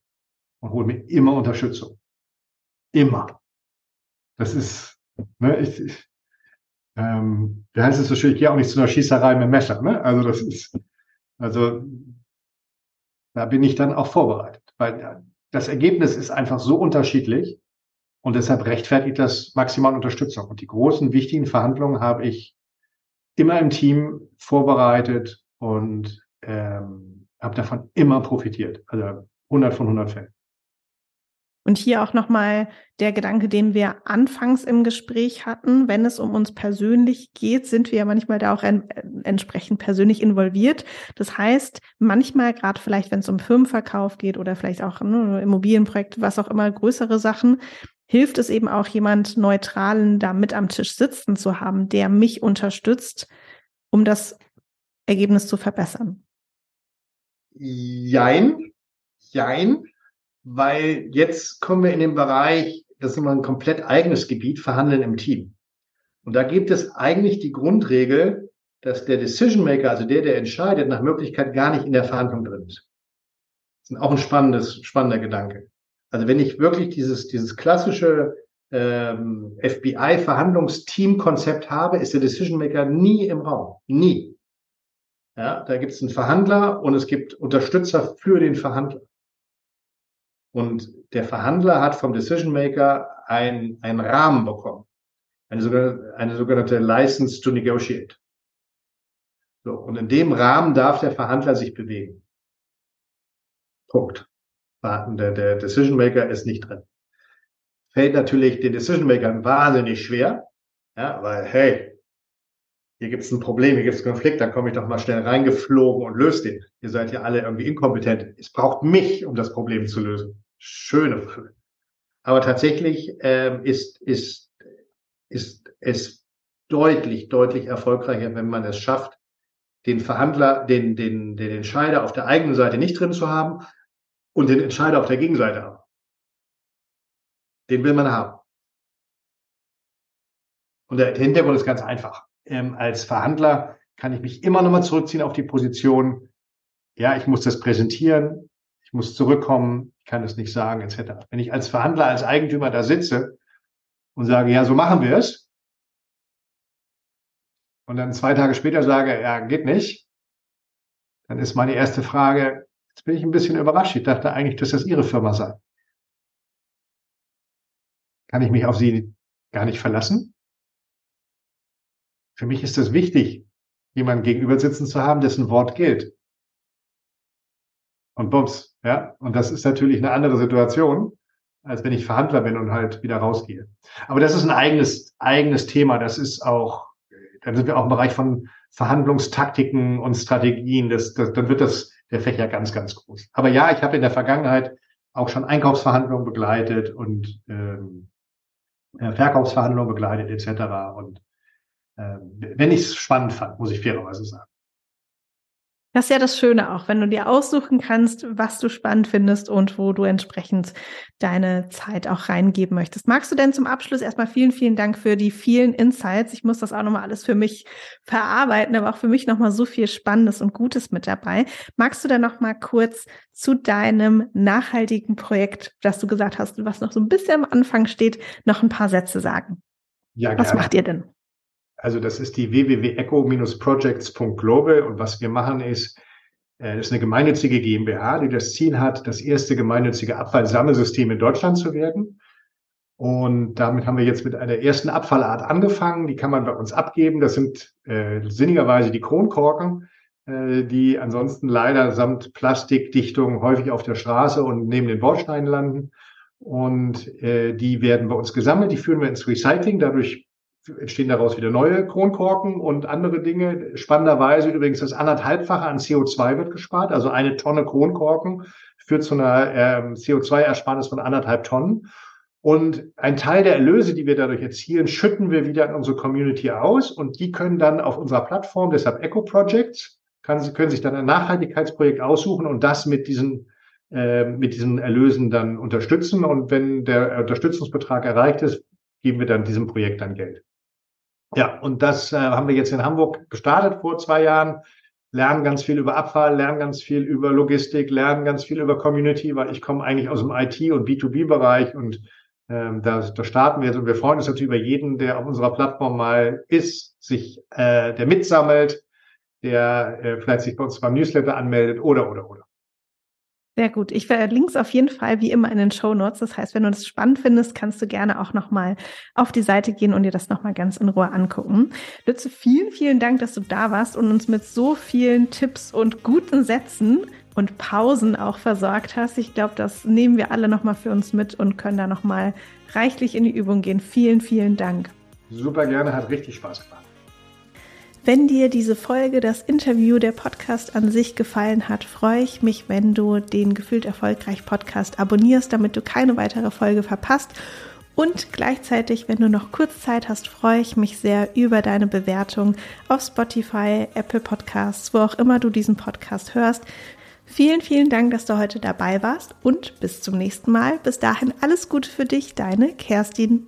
und hole mir immer Unterstützung. Immer. Das ist, ne, ich, ich ähm, wie heißt es so schön, ich gehe auch nicht zu einer Schießerei mit Messer. Ne? Also das ist, also da bin ich dann auch vorbereitet, weil das Ergebnis ist einfach so unterschiedlich und deshalb rechtfertigt das maximal Unterstützung. Und die großen, wichtigen Verhandlungen habe ich immer im Team vorbereitet und ähm, habe davon immer profitiert. Also 100 von 100 Fällen. Und hier auch nochmal der Gedanke, den wir anfangs im Gespräch hatten. Wenn es um uns persönlich geht, sind wir ja manchmal da auch en entsprechend persönlich involviert. Das heißt, manchmal, gerade vielleicht, wenn es um Firmenverkauf geht oder vielleicht auch ne, Immobilienprojekte, was auch immer, größere Sachen, hilft es eben auch jemand Neutralen da mit am Tisch sitzen zu haben, der mich unterstützt, um das Ergebnis zu verbessern. Jein, jein weil jetzt kommen wir in den Bereich, das ist immer ein komplett eigenes Gebiet, Verhandeln im Team. Und da gibt es eigentlich die Grundregel, dass der Decision Maker, also der, der entscheidet, nach Möglichkeit gar nicht in der Verhandlung drin ist. Das ist auch ein spannendes, spannender Gedanke. Also wenn ich wirklich dieses, dieses klassische ähm, FBI-Verhandlungsteam-Konzept habe, ist der Decision Maker nie im Raum. Nie. Ja, da gibt es einen Verhandler und es gibt Unterstützer für den Verhandler. Und der Verhandler hat vom Decision Maker ein, einen Rahmen bekommen. Eine sogenannte, eine sogenannte License to Negotiate. So, und in dem Rahmen darf der Verhandler sich bewegen. Punkt. Der, der Decision Maker ist nicht drin. Fällt natürlich den Decision Makern wahnsinnig schwer, ja, weil, hey, hier gibt es ein Problem, hier gibt es Konflikt, dann komme ich doch mal schnell reingeflogen und löse den. Ihr seid ja alle irgendwie inkompetent. Es braucht mich, um das Problem zu lösen schöne. Aber tatsächlich ähm, ist, ist, ist es deutlich, deutlich erfolgreicher, wenn man es schafft, den Verhandler, den, den, den Entscheider auf der eigenen Seite nicht drin zu haben und den Entscheider auf der Gegenseite haben. Den will man haben. Und der Hintergrund ist ganz einfach. Ähm, als Verhandler kann ich mich immer nochmal zurückziehen auf die Position, ja, ich muss das präsentieren, ich muss zurückkommen, ich kann es nicht sagen, etc. Wenn ich als Verhandler, als Eigentümer da sitze und sage, ja, so machen wir es, und dann zwei Tage später sage, ja, geht nicht, dann ist meine erste Frage, jetzt bin ich ein bisschen überrascht. Ich dachte eigentlich, dass das Ihre Firma sei. Kann ich mich auf Sie gar nicht verlassen? Für mich ist es wichtig, jemanden gegenüber sitzen zu haben, dessen Wort gilt und bums. Ja, und das ist natürlich eine andere Situation, als wenn ich Verhandler bin und halt wieder rausgehe. Aber das ist ein eigenes, eigenes Thema. Das ist auch, dann sind wir auch im Bereich von Verhandlungstaktiken und Strategien. Das, das, dann wird das der Fächer ganz, ganz groß. Aber ja, ich habe in der Vergangenheit auch schon Einkaufsverhandlungen begleitet und ähm, äh, Verkaufsverhandlungen begleitet etc. Und äh, wenn ich es spannend fand, muss ich fairerweise sagen. Das ist ja das Schöne auch, wenn du dir aussuchen kannst, was du spannend findest und wo du entsprechend deine Zeit auch reingeben möchtest. Magst du denn zum Abschluss erstmal vielen, vielen Dank für die vielen Insights. Ich muss das auch nochmal alles für mich verarbeiten, aber auch für mich nochmal so viel Spannendes und Gutes mit dabei. Magst du denn nochmal kurz zu deinem nachhaltigen Projekt, das du gesagt hast, was noch so ein bisschen am Anfang steht, noch ein paar Sätze sagen? Ja, Was gerne. macht ihr denn? Also das ist die www.eco-projects.global und was wir machen ist, äh, das ist eine gemeinnützige GmbH, die das Ziel hat, das erste gemeinnützige Abfallsammelsystem in Deutschland zu werden. Und damit haben wir jetzt mit einer ersten Abfallart angefangen. Die kann man bei uns abgeben. Das sind äh, sinnigerweise die Kronkorken, äh, die ansonsten leider samt Plastikdichtung häufig auf der Straße und neben den Bausteinen landen. Und äh, die werden bei uns gesammelt. Die führen wir ins Recycling. Dadurch entstehen daraus wieder neue Kronkorken und andere Dinge. Spannenderweise übrigens das anderthalbfache an CO2 wird gespart. Also eine Tonne Kronkorken führt zu einer ähm, CO2-Ersparnis von anderthalb Tonnen. Und ein Teil der Erlöse, die wir dadurch erzielen, schütten wir wieder an unsere Community aus und die können dann auf unserer Plattform, deshalb Eco Projects, kann, können sich dann ein Nachhaltigkeitsprojekt aussuchen und das mit diesen äh, mit diesen Erlösen dann unterstützen. Und wenn der Unterstützungsbetrag erreicht ist, geben wir dann diesem Projekt dann Geld. Ja, und das äh, haben wir jetzt in Hamburg gestartet vor zwei Jahren. Lernen ganz viel über Abfall, lernen ganz viel über Logistik, lernen ganz viel über Community, weil ich komme eigentlich aus dem IT- und B2B-Bereich und ähm, da, da starten wir jetzt und wir freuen uns natürlich über jeden, der auf unserer Plattform mal ist, sich, äh, der mitsammelt, der äh, vielleicht sich bei uns beim Newsletter anmeldet oder oder oder. Sehr gut. Ich verlinke es auf jeden Fall wie immer in den Show Notes. Das heißt, wenn du das spannend findest, kannst du gerne auch nochmal auf die Seite gehen und dir das nochmal ganz in Ruhe angucken. Lütze, vielen, vielen Dank, dass du da warst und uns mit so vielen Tipps und guten Sätzen und Pausen auch versorgt hast. Ich glaube, das nehmen wir alle nochmal für uns mit und können da nochmal reichlich in die Übung gehen. Vielen, vielen Dank. Super gerne, hat richtig Spaß gemacht. Wenn dir diese Folge, das Interview, der Podcast an sich gefallen hat, freue ich mich, wenn du den Gefühlt Erfolgreich Podcast abonnierst, damit du keine weitere Folge verpasst. Und gleichzeitig, wenn du noch kurz Zeit hast, freue ich mich sehr über deine Bewertung auf Spotify, Apple Podcasts, wo auch immer du diesen Podcast hörst. Vielen, vielen Dank, dass du heute dabei warst und bis zum nächsten Mal. Bis dahin alles Gute für dich, deine Kerstin.